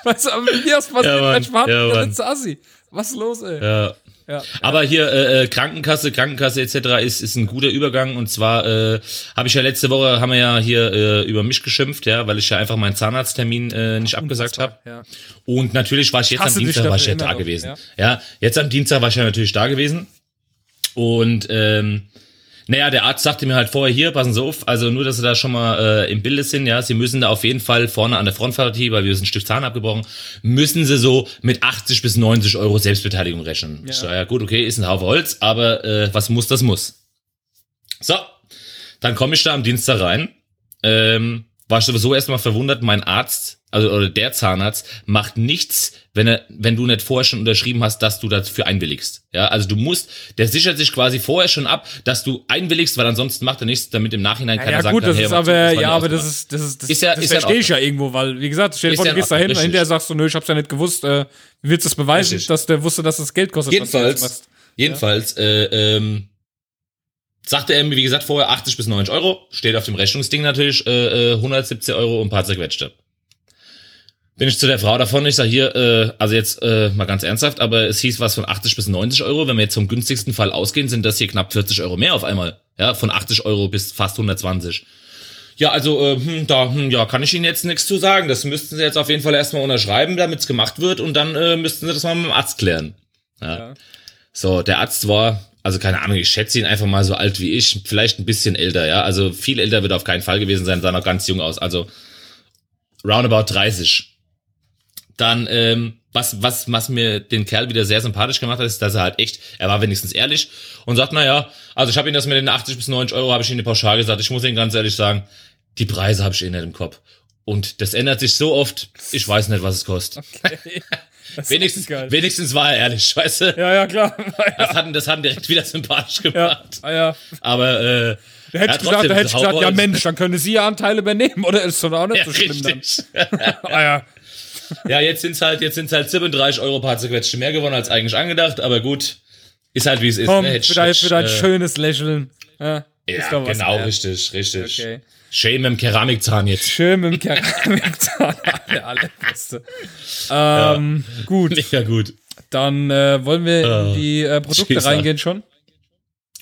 Weißt du, aber mir ist passiert, ja, ich war der letzte Assi. Was ist los, ey? Ja. Ja, Aber hier äh, äh, Krankenkasse, Krankenkasse etc. ist ist ein guter Übergang und zwar äh, habe ich ja letzte Woche haben wir ja hier äh, über mich geschimpft, ja, weil ich ja einfach meinen Zahnarzttermin äh, nicht abgesagt habe. Ja. Und natürlich war ich jetzt Hasse am Dienstag war ich ja da gewesen. Ja? ja, jetzt am Dienstag war ich ja natürlich da gewesen und ähm, naja, der Arzt sagte mir halt vorher, hier, passen Sie auf, also nur, dass Sie da schon mal äh, im Bilde sind, ja, Sie müssen da auf jeden Fall vorne an der Frontpartie, weil wir sind ein Stück Zahn abgebrochen, müssen Sie so mit 80 bis 90 Euro Selbstbeteiligung rechnen. Ja. Ich so, ja gut, okay, ist ein Haufen Holz, aber äh, was muss, das muss. So, dann komme ich da am Dienstag rein, ähm, war sowieso erstmal verwundert, mein Arzt also oder der Zahnarzt macht nichts, wenn er, wenn du nicht vorher schon unterschrieben hast, dass du dafür einwilligst. Ja, also du musst, der sichert sich quasi vorher schon ab, dass du einwilligst, weil ansonsten macht er nichts, damit im Nachhinein keiner ja, sagt, gut, das ist aber, ja, aber das ist, das ist, das, ist ja, das ist verstehe ich ja irgendwo, weil, wie gesagt, stell dir vor, du gehst da hin, hinterher sagst du, nö, ich hab's ja nicht gewusst, äh, wie willst du das beweisen, richtig. dass der wusste, dass das Geld kostet? Jedenfalls, jedenfalls, ja. äh, ähm, sagte er mir, wie gesagt, vorher 80 bis 90 Euro, steht auf dem Rechnungsding natürlich, äh, 117 äh, Euro und ein paar zerquetschte bin ich zu der Frau davon, ich sage hier, äh, also jetzt äh, mal ganz ernsthaft, aber es hieß was von 80 bis 90 Euro. Wenn wir jetzt vom günstigsten Fall ausgehen, sind das hier knapp 40 Euro mehr auf einmal. Ja, von 80 Euro bis fast 120. Ja, also äh, hm, da hm, ja, kann ich Ihnen jetzt nichts zu sagen. Das müssten Sie jetzt auf jeden Fall erstmal unterschreiben, damit es gemacht wird und dann äh, müssten Sie das mal mit dem Arzt klären. Ja. ja. So, der Arzt war, also keine Ahnung, ich schätze ihn einfach mal so alt wie ich, vielleicht ein bisschen älter, ja. Also viel älter wird er auf keinen Fall gewesen sein, sah noch ganz jung aus. Also roundabout 30 dann, ähm, was, was, was mir den Kerl wieder sehr sympathisch gemacht hat, ist, dass er halt echt, er war wenigstens ehrlich und sagt, na ja, also ich habe ihm das mit den 80 bis 90 Euro, habe ich ihm eine Pauschal gesagt. Ich muss Ihnen ganz ehrlich sagen, die Preise habe ich eh nicht im Kopf. Und das ändert sich so oft, ich weiß nicht, was es kostet. Okay. wenigstens, wenigstens war er ehrlich, weißt du? Ja, ja, klar. Ja. Das hat, das hat direkt wieder sympathisch gemacht. Ja, ja. Aber, äh, da hätte ich gesagt, da hätte gesagt, ja Mensch, dann können Sie ja Anteile übernehmen, oder ist doch auch nicht ja, so schlimm richtig. dann. ah ja. Ja, jetzt sind's halt, jetzt sind's halt 37 Euro paar zerquetschte mehr gewonnen als eigentlich angedacht, aber gut. ist halt wie es ist. Komm, ne? Für dein, ich, für dein äh, schönes Lächeln. Ja, Ja, genau, wert. richtig, richtig. Okay. Schön mit dem Keramikzahn jetzt. Schön mit dem Keramikzahn. Der allerbeste. Ähm, gut, Mega gut. dann äh, wollen wir in Äh, die äh, Produkte Schicksal. reingehen schon.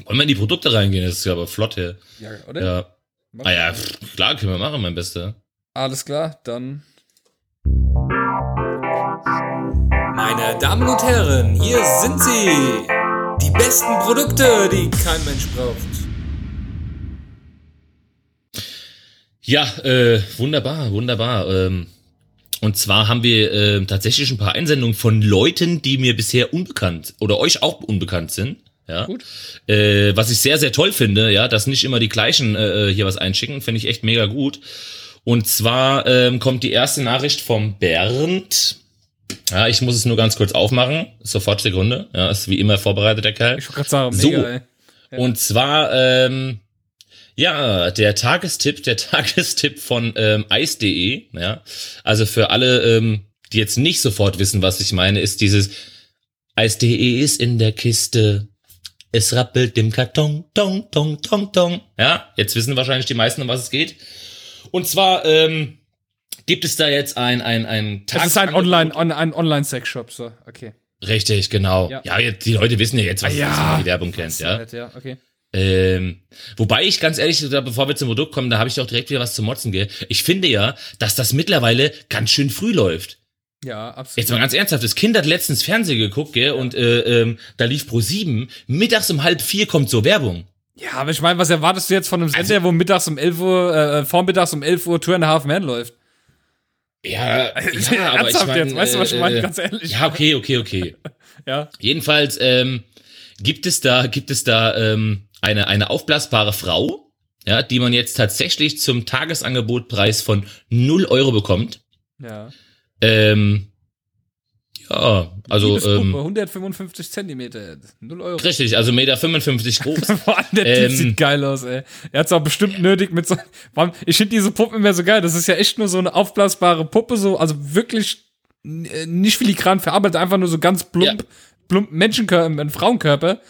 Wollen wir in die Produkte reingehen? Das ist ja aber flott hier. Ja, oder? Ja. Mach Ah ja, pff, klar, können wir machen, mein Bester. Alles klar, dann. Meine Damen und Herren, hier sind sie. Die besten Produkte, die kein Mensch braucht. Ja, äh, wunderbar, wunderbar. Ähm, und zwar haben wir äh, tatsächlich ein paar Einsendungen von Leuten, die mir bisher unbekannt oder euch auch unbekannt sind. Ja. Gut. Äh, was ich sehr, sehr toll finde, ja, dass nicht immer die gleichen äh, hier was einschicken, finde ich echt mega gut. Und zwar ähm, kommt die erste Nachricht vom Bernd. Ja, ich muss es nur ganz kurz aufmachen. Sofort Sekunde. Ja, ist wie immer vorbereitet, der Kerl. Ich wollte gerade sagen, So. mega, ey. Und zwar, ähm, ja, der Tagestipp, der Tagestipp von ähm, Eis.de, ja. Also für alle, ähm, die jetzt nicht sofort wissen, was ich meine, ist dieses Eis.de ist in der Kiste. Es rappelt im Karton, tong, tong, tong, tong. Ja, jetzt wissen wahrscheinlich die meisten, um was es geht. Und zwar ähm, gibt es da jetzt ein ein ein Es ist ein. Online, on, ein Online-Sex-Shop, so, okay. Richtig, genau. Ja. Ja, jetzt, die Leute wissen ja jetzt, was Ah, ja. die Werbung kennt, ja. Nett, ja, okay. Ähm, wobei ich ganz ehrlich, bevor wir zum Produkt kommen, da habe ich doch direkt wieder was zu motzen, gell? Ich finde ja, dass das mittlerweile ganz schön früh läuft. Ja, absolut. Jetzt mal ganz ernsthaft, das Kind hat letztens Fernsehen geguckt, gell? Und äh, ähm, da lief Pro 7, mittags um halb vier kommt so Werbung. Ja, aber ich meine, was erwartest du jetzt von einem Sender, wo mittags um 11 Uhr, äh, vormittags um 11 Uhr Two and a Half Man läuft? Ja, ja aber ich mein, jetzt, weißt du, was ich meine? äh, Ganz ehrlich. Ja, okay, okay, okay. Ja. Jedenfalls ähm, gibt es da, gibt es da ähm, eine, eine aufblasbare Frau, ja, die man jetzt tatsächlich zum Tagesangebotpreis von 0 Euro bekommt. Ja. Ähm, ja, also ähm, 155 Zentimeter, 0 Euro. richtig, also Meter 55 groß. Allem der Ähm. Typ sieht geil aus, ey. Er hat's auch bestimmt nötig mit so. Ich finde diese Puppen immer so geil. Das ist ja echt nur so eine aufblasbare Puppe, so, also wirklich äh, nicht filigran verarbeitet, einfach nur so ganz plump, plump Menschenkörper, ein Frauenkörper.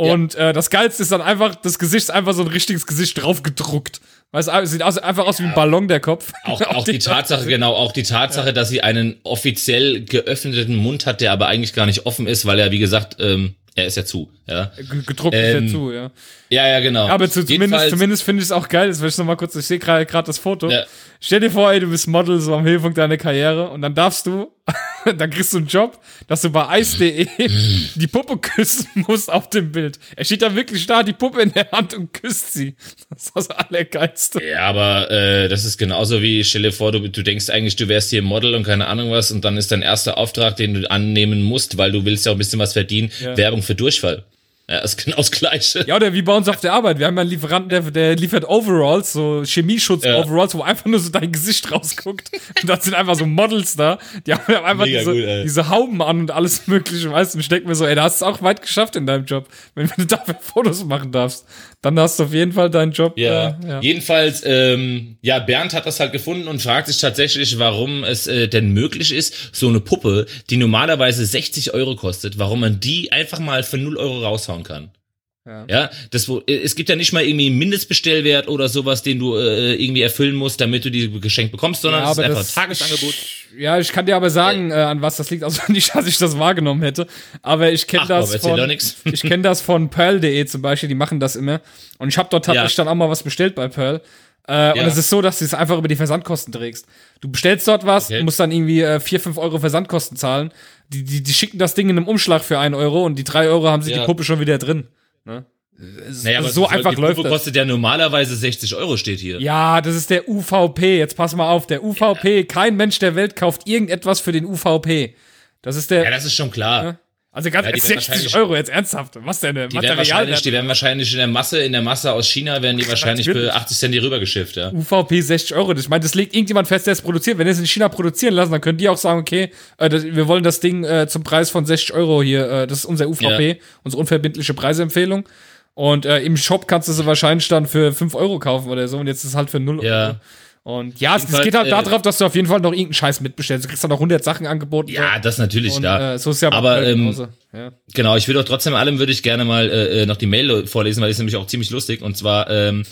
Und äh, das Geilste ist dann einfach, das Gesicht ist einfach so ein richtiges Gesicht drauf gedruckt. Weißt du, sieht aus, einfach aus wie ein Ballon, der Kopf. Auch, auch die Tatsache, genau, auch die Tatsache, dass sie einen offiziell geöffneten Mund hat, der aber eigentlich gar nicht offen ist, weil er, wie gesagt, ähm, er ist ja zu. Ja, Gedruckt ist Ähm, ja zu, ja. ja, ja genau. Aber zu, zumindest, zumindest finde ich es auch geil. Das will ich noch mal kurz. Ich sehe gerade gerade das Foto. Ja. Stell dir vor, ey, du bist Model so am Höhepunkt deiner Karriere und dann darfst du, dann kriegst du einen Job, dass du bei Ice.de die Puppe küssen musst auf dem Bild. Er steht da wirklich da, die Puppe in der Hand und küsst sie. Das ist das Allergeilste. Ja, aber äh, das ist genauso wie, stell dir vor, du, du denkst eigentlich, du wärst hier Model und keine Ahnung was und dann ist dein erster Auftrag, den du annehmen musst, weil du willst ja auch ein bisschen was verdienen, Ja. Werbung für Durchfall. Ja, ist genau das Gleiche. Ja, oder wie bei uns auf der Arbeit. Wir haben ja einen Lieferanten, der, der liefert Overalls, so Chemieschutz-Overalls, wo einfach nur so dein Gesicht rausguckt. Und da sind einfach so Models da. Die haben ja einfach Mega diese, gut, diese Hauben an und alles Mögliche, weißt du? Und ich denke mir so, ey, da hast du es auch weit geschafft in deinem Job. Wenn du dafür Fotos machen darfst, dann hast du auf jeden Fall deinen Job. Ja, äh, ja. jedenfalls, ähm, ja, Bernd hat das halt gefunden und fragt sich tatsächlich, warum es äh, denn möglich ist, so eine Puppe, die normalerweise 60 Euro kostet, warum man die einfach mal für 0 Euro raushauen kann. Ja. Ja, das, wo- äh, es gibt ja nicht mal irgendwie einen Mindestbestellwert oder sowas, den du äh, irgendwie erfüllen musst, damit du die geschenkt bekommst, sondern Ja, es ist einfach ein Tagesangebot. Ja, ich kann dir aber sagen, äh, an was das liegt. Also nicht, dass ich das wahrgenommen hätte. Aber ich kenne das Bob, von. Ich kenne das von Pearl.de zum Beispiel, die machen das immer. Und ich habe dort tatsächlich Ja. dann auch mal was bestellt bei Pearl. Äh, Und Ja. es ist so, dass du es einfach über die Versandkosten trägst. Du bestellst dort was, Okay. musst dann irgendwie äh, 4, 5 Euro Versandkosten zahlen. Die, die, die schicken das Ding in einem Umschlag für 1 Euro und die 3 Euro haben sie Ja. die Puppe schon wieder drin. Ne? Naja, also aber so die einfach Puppe läuft das. kostet ja normalerweise 60 Euro, steht hier. Ja, das ist der UVP. Jetzt pass mal auf, der UVP. Kein Mensch der Welt kauft irgendetwas für den UVP. Das ist der. Ja, das ist schon klar. Also ganz Ja, die werden 60 wahrscheinlich- Euro jetzt ernsthaft. Was denn? Die werden, Material? wahrscheinlich, die werden wahrscheinlich in der Masse, in der Masse aus China werden die wahrscheinlich für 80 Cent hier rübergeschifft, ja. UVP 60 Euro. Ich meine, das legt irgendjemand fest, der es produziert. Wenn die es in China produzieren lassen, dann können die auch sagen, okay, äh, wir wollen das Ding äh, zum Preis von 60 Euro hier. Äh, das ist unser UVP, unsere unverbindliche Preisempfehlung. Und äh, im Shop kannst du sie wahrscheinlich dann für 5 Euro kaufen oder so. Und jetzt ist es halt für 0 Ja. Und ja, es, es geht halt äh, darauf, dass du auf jeden Fall noch irgendeinen Scheiß mitbestellst. Du kriegst dann noch 100 Sachen angeboten. Ja, das natürlich, und, da. äh, so ist ja Aber, ähm, ja. Genau, ich würde auch trotzdem allem würde ich gerne mal äh, äh, noch die Mail vorlesen, weil die ist nämlich auch ziemlich lustig. Und zwar ähm,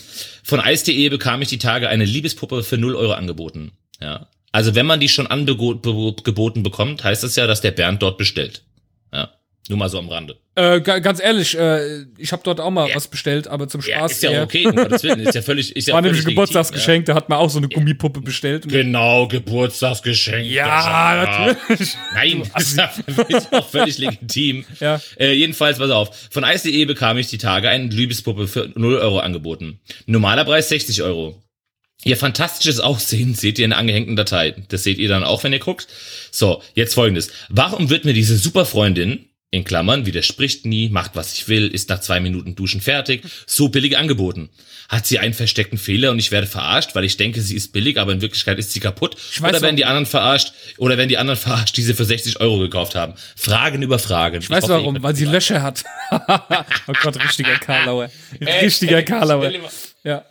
von Ice.de bekam ich die Tage eine Liebespuppe für 0 Euro angeboten. Ja. Also wenn man die schon angeboten bekommt, heißt das ja, dass der Bernd dort bestellt. Ja. Nur mal so am Rande. Äh, ga- ganz ehrlich, äh, ich habe dort auch mal was bestellt, aber zum Ja, Spaß. ist ja okay, um Gottes Willen. Ist ja völlig, ist ja War nämlich Geburtstagsgeschenk, da hat man auch so eine Gummipuppe bestellt. Ja. Genau, Geburtstagsgeschenk. ja, natürlich. Nein, das ist ja ist auch völlig legitim. Ja. Äh, jedenfalls, pass auf. Von Ice.de bekam ich die Tage eine Liebespuppe für 0 Euro angeboten. Normaler Preis 60 Euro. Ihr fantastisches Aussehen seht ihr in der angehängten Datei. Das seht ihr dann auch, wenn ihr guckt. So, jetzt folgendes. Warum wird mir diese Superfreundin, in Klammern, widerspricht nie, macht was ich will, ist nach zwei Minuten Duschen fertig, so billig angeboten? Hat sie einen versteckten Fehler und ich werde verarscht, weil ich denke, sie ist billig, aber in Wirklichkeit ist sie kaputt? Ich Oder werden die anderen verarscht? Oder werden die anderen verarscht, die sie für 60 Euro gekauft haben? Fragen über Fragen. Ich weiß warum, weil sie Löcher hat. oh Gott, richtiger Karlauer. Richtiger Karlauer. Ja.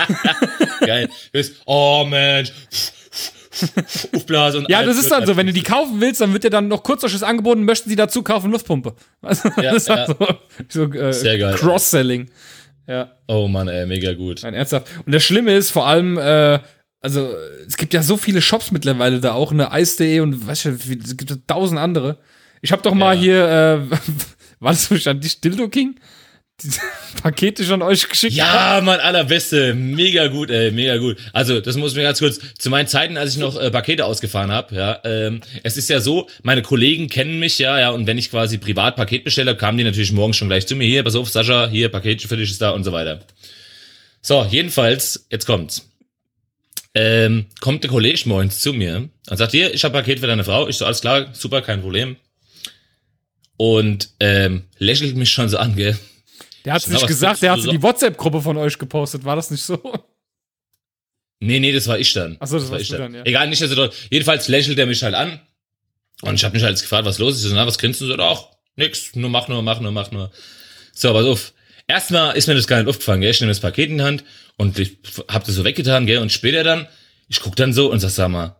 Geil. Oh Mensch. Aufblasen Ja, das ist dann so, wenn du die kaufen willst, dann wird dir dann noch kurzfrisches angeboten, möchten sie dazu kaufen, Luftpumpe. Also, Ja, das ist halt ja. so, so äh, Sehr geil. Cross-Selling. Ja, Oh Mann, ey, mega gut. nein, ernsthaft. Und das Schlimme ist vor allem, äh, also es gibt ja so viele Shops mittlerweile da auch, eine Ice.de und weißt du, es gibt tausend andere. Ich habe doch mal Ja. hier, äh, war das wahrscheinlich Dildo King? Pakete schon euch geschickt? Ja, Mann, allerbeste. Mega gut, ey, mega gut. Also, das muss ich mir ganz kurz, zu meinen Zeiten, als ich noch äh, Pakete ausgefahren habe, ja, ähm, es ist ja so, meine Kollegen kennen mich, ja, ja, und wenn ich quasi privat Paket bestelle, kamen die natürlich morgens schon gleich zu mir, hier, pass auf, Sascha, hier, Paket für dich ist da und so weiter. So, jedenfalls, jetzt kommt's. Ähm, kommt der Kollege morgens zu mir und sagt, hier, ich habe Paket für deine Frau. Ich so, alles klar, super, kein Problem. Und ähm, lächelt mich schon so an, gell? Der hat Na, nicht gesagt, der hat so? die WhatsApp-Gruppe von euch gepostet, war das nicht so? Nee, nee, das war ich dann. Ach so, das warst ich du dann, ja. Egal, nicht, dass er dort. Jedenfalls lächelt er mich halt an. Und ich habe mich halt gefragt, was los ist. So, na, was grinst du so? Ach, nix, nur mach nur, mach nur, mach nur. So, pass auf. Erstmal ist mir das gar nicht aufgefallen, gell? Ich nehme das Paket in die Hand und ich hab das so weggetan, gell? Und später dann, ich guck dann so und sag, sag mal,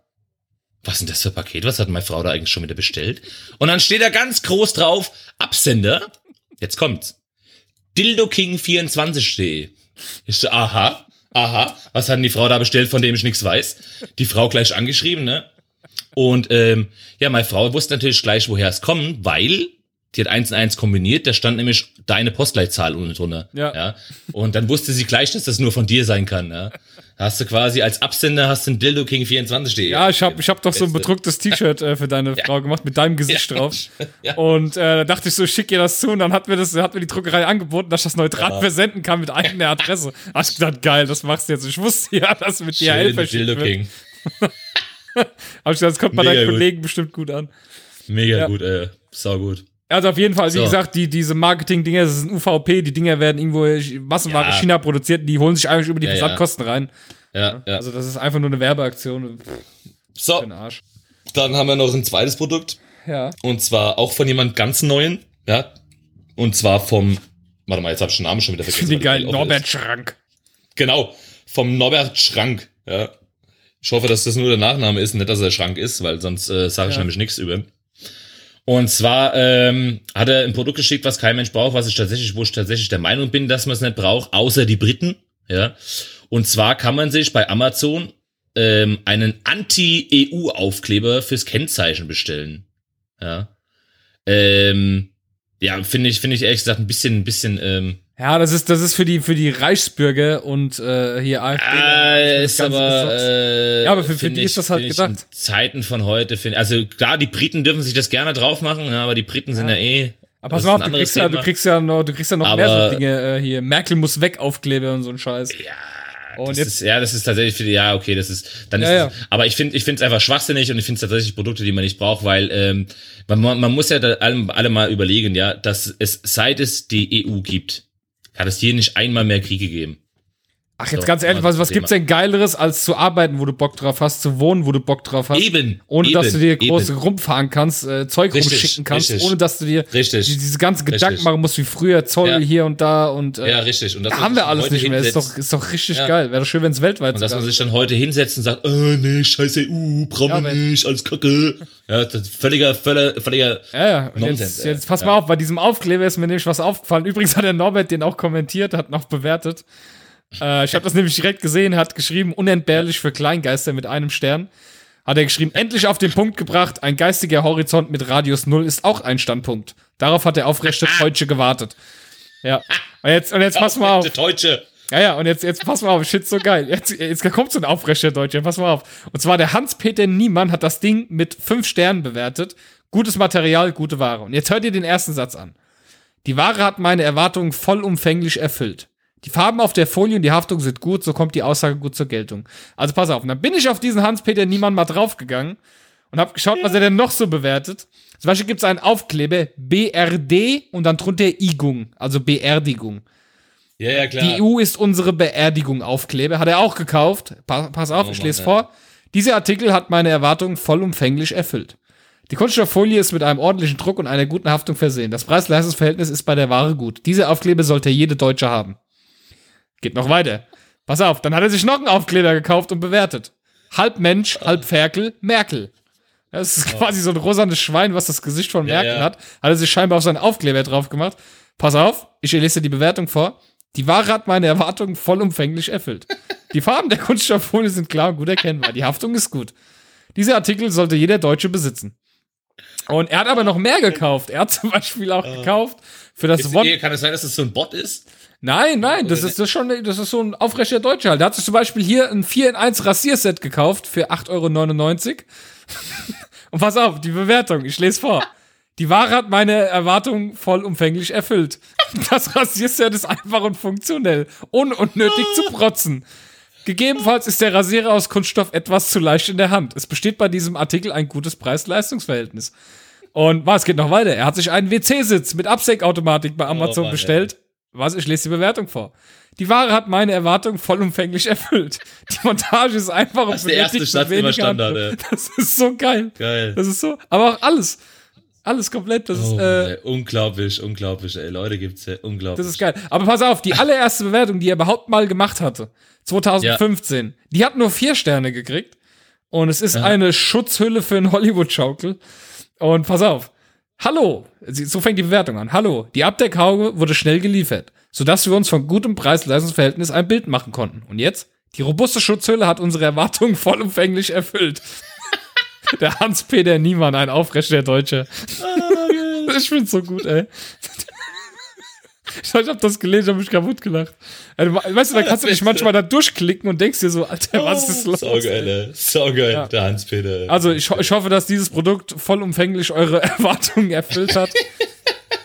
was ist denn das für ein Paket? Was hat meine Frau da eigentlich schon wieder bestellt? Und dann steht da ganz groß drauf, Absender. Jetzt kommt's. DildoKing24.de. Ich so, aha, aha, was hat denn die Frau da bestellt, von dem ich nichts weiß? Die Frau gleich angeschrieben, ne? Und ähm, ja, meine Frau wusste natürlich gleich, woher es kommt, weil die hat eins und eins kombiniert, da stand nämlich deine Postleitzahl unten drunter. Ja. ja. Und dann wusste sie gleich, dass das nur von dir sein kann. Ja. Da hast du quasi als Absender hast du ein Dildo King 24.de. Ja, ich habe ich hab doch so ein bedrucktes T-Shirt äh, für deine Frau gemacht mit deinem Gesicht Ja. drauf. Ja. Und äh, da dachte ich so, schick ihr das zu und dann hat mir das hat mir die Druckerei angeboten, dass ich das neutral versenden kann mit eigener Adresse. Hast ich gedacht, geil, das machst du jetzt. Ich wusste ja, dass mit DHL Schön, verschickt Dildo wird. King. Hab ich gedacht, das kommt bei Mega deinen gut. Kollegen bestimmt gut an. Mega Ja. gut, äh, sau gut. Also auf jeden Fall, wie So. gesagt, die, diese Marketing-Dinger, das ist ein UVP, die Dinger werden irgendwo Massenware Ja. China produziert, die holen sich eigentlich über die Ja, ja. Versandkosten rein. Ja, ja. Also das ist einfach nur eine Werbeaktion. Pff, So, Arsch. dann haben wir noch ein zweites Produkt. Ja. Und zwar auch von jemand ganz Neuen. Ja. Und zwar vom, warte mal, jetzt habe ich den Namen schon wieder vergessen. Den geilen Norbert. Schrank. Genau, vom Norbert Schrank. Ja. Ich hoffe, dass das nur der Nachname ist, nicht, dass er Schrank ist, weil sonst äh, sage ich Ja. nämlich nichts über. ihn. Und zwar ähm, hat er ein Produkt geschickt, was kein Mensch braucht, was ich tatsächlich, wo ich tatsächlich der Meinung bin, dass man es nicht braucht, außer die Briten. Ja. Und zwar kann man sich bei Amazon ähm, einen Anti-EU-Aufkleber fürs Kennzeichen bestellen. Ja. Ähm, ja, finde ich, finde ich ehrlich gesagt ein bisschen, ein bisschen, ähm, Ja, das ist, das ist für die, für die Reichsbürger und äh, hier AfD. äh, das ist aber, äh, Ja, aber für- für die ist das halt ich gedacht. in Zeiten von heute, finde also klar, die Briten dürfen sich das gerne drauf machen, ja, aber die Briten sind ja eh. Aber das pass mal auf, du kriegst, ja, du kriegst ja noch, du kriegst ja noch mehr Aber- so Dinge äh, hier. Merkel muss weg Aufkleber und so ein Scheiß. Ja, Und das jetzt- ist, ja, das ist tatsächlich für die, ja, okay, das ist, dann ist Ja, es, aber ich finde, ich finde es einfach schwachsinnig und ich finde es tatsächlich Produkte, die man nicht braucht, weil ähm, man, man muss ja da alle, alle mal überlegen, ja, dass es seit es die EU gibt, hat es hier nicht einmal mehr Krieg gegeben. Ach, jetzt So, ganz ehrlich, was, was gibt's denn Geileres, als zu arbeiten, wo du Bock drauf hast, zu wohnen, wo du Bock drauf hast? Eben, Ohne dass eben, du dir groß eben. rumfahren kannst, äh, Zeug Richtig, rumschicken kannst, richtig. ohne dass du dir Richtig. die, diese ganzen Gedanken Richtig. machen musst, wie früher Zoll Ja. hier und da und äh, Ja, richtig. Und das, haben wir alles nicht mehr. Ist doch, ist doch richtig Ja. geil. Wäre doch schön, wenn es weltweit Und dass man sich dann heute hinsetzt und sagt, äh, nee, scheiße, uh, brauchen Ja, wir wenn- nicht, alles kacke. Ja, das ist völliger, völliger, völliger, Ja, ja. Nonsens, jetzt, ey. jetzt pass Ja. mal auf, bei diesem Aufkleber ist mir nämlich was aufgefallen. Übrigens hat der Norbert den auch kommentiert, hat noch bewertet. Äh, ich habe das nämlich direkt gesehen, hat geschrieben, unentbehrlich für Kleingeister mit einem Stern. Hat er geschrieben, endlich auf den Punkt gebracht, ein geistiger Horizont mit Radius 0 ist auch ein Standpunkt. Darauf hat der aufrechte Deutsche gewartet. Ja. Und jetzt, und jetzt pass mal auf. Deutsche. Ja, ja, und jetzt, jetzt pass mal auf, shit, so geil. Jetzt, jetzt kommt so ein aufrechter Deutscher, pass mal auf. Und zwar der Hans-Peter Niemann hat das Ding mit fünf Sternen bewertet. Gutes Material, gute Ware. Und jetzt hört ihr den ersten Satz an. Die Ware hat meine Erwartungen vollumfänglich erfüllt. Die Farben auf der Folie und die Haftung sind gut, so kommt die Aussage gut zur Geltung. Also pass auf, und dann bin ich auf diesen Hans-Peter Niemann mal draufgegangen und habe geschaut, was er denn noch so bewertet. Zum Beispiel gibt es einen Aufkleber BRD und dann drunter Igung, also Beerdigung. Ja, ja, klar. Die EU ist unsere Beerdigung Aufkleber. Hat er auch gekauft. Pa pass auf, Oh ich lese vor. Dieser Artikel hat meine Erwartungen vollumfänglich erfüllt. Die Kunststofffolie ist mit einem ordentlichen Druck und einer guten Haftung versehen. Das Preis-Leistungs-Verhältnis ist bei der Ware gut. Diese Aufkleber sollte jede Deutsche haben. Geht noch weiter. Pass auf, dann hat er sich noch einen Aufkleber gekauft und bewertet. Halb Mensch, halb Ferkel, Merkel. Das ist quasi so ein rosanes Schwein, was das Gesicht von Ja, Merkel ja. hat. Hat er sich scheinbar auf seinen Aufkleber drauf gemacht. Pass auf, ich lese dir die Bewertung vor. Die Ware hat meine Erwartungen vollumfänglich erfüllt. Die Farben der Kunststofffolie sind klar und gut erkennbar. Die Haftung ist gut. Dieser Artikel sollte jeder Deutsche besitzen. Und er hat aber noch mehr gekauft. Er hat zum Beispiel auch gekauft für das eh, kann es sein, dass es so ein Bot ist? Nein, nein, das ist, das ist schon, das ist so ein aufrechter Deutscher halt. Der hat sich zum Beispiel hier ein 4 in 1 Rasierset gekauft für 8,99 Euro. Und pass auf, die Bewertung, ich lese vor. Die Ware hat meine Erwartungen vollumfänglich erfüllt. Das Rasierset ist einfach und funktionell, ohne unnötig zu protzen. Gegebenenfalls ist der Rasierer aus Kunststoff etwas zu leicht in der Hand. Es besteht bei diesem Artikel ein gutes Preis-Leistungs-Verhältnis. Und was geht noch weiter? Er hat sich einen WC-Sitz mit Absenkautomatik bei Amazon Mann, ey. bestellt. Was? Ich lese die Bewertung vor. Die Ware hat meine Erwartung vollumfänglich erfüllt. Die Montage ist einfach und Das ist der erste Satz immer Standard, Handgriff. Das ist so geil. Geil. Das ist so. Aber auch alles. Alles komplett. Das ist, Oh, äh, ey, unglaublich, unglaublich, ey. Leute gibt's ja, unglaublich. das ist geil. Aber pass auf, die allererste Bewertung, die er überhaupt mal gemacht hatte, 2015, die hat nur vier Sterne gekriegt. Und es ist eine Schutzhülle für einen Hollywood-Schaukel. Und pass auf. Hallo, so fängt die Bewertung an. Hallo, die Abdeckhaube wurde schnell geliefert, sodass wir uns von gutem Preis-Leistungsverhältnis ein Bild machen konnten. Und jetzt? Die robuste Schutzhülle hat unsere Erwartungen vollumfänglich erfüllt. Der Hans-Peter Niemann, ein aufrechter Deutscher. ich find's so gut, ey. Ich hab das gelesen, hab mich kaputt gelacht. Also, weißt du, da kannst du dich manchmal da durchklicken und denkst dir so, Alter, was ist los? So geil, ey. So geil, der Hans-Peter. Also ich, ich hoffe, dass dieses Produkt vollumfänglich eure Erwartungen erfüllt hat.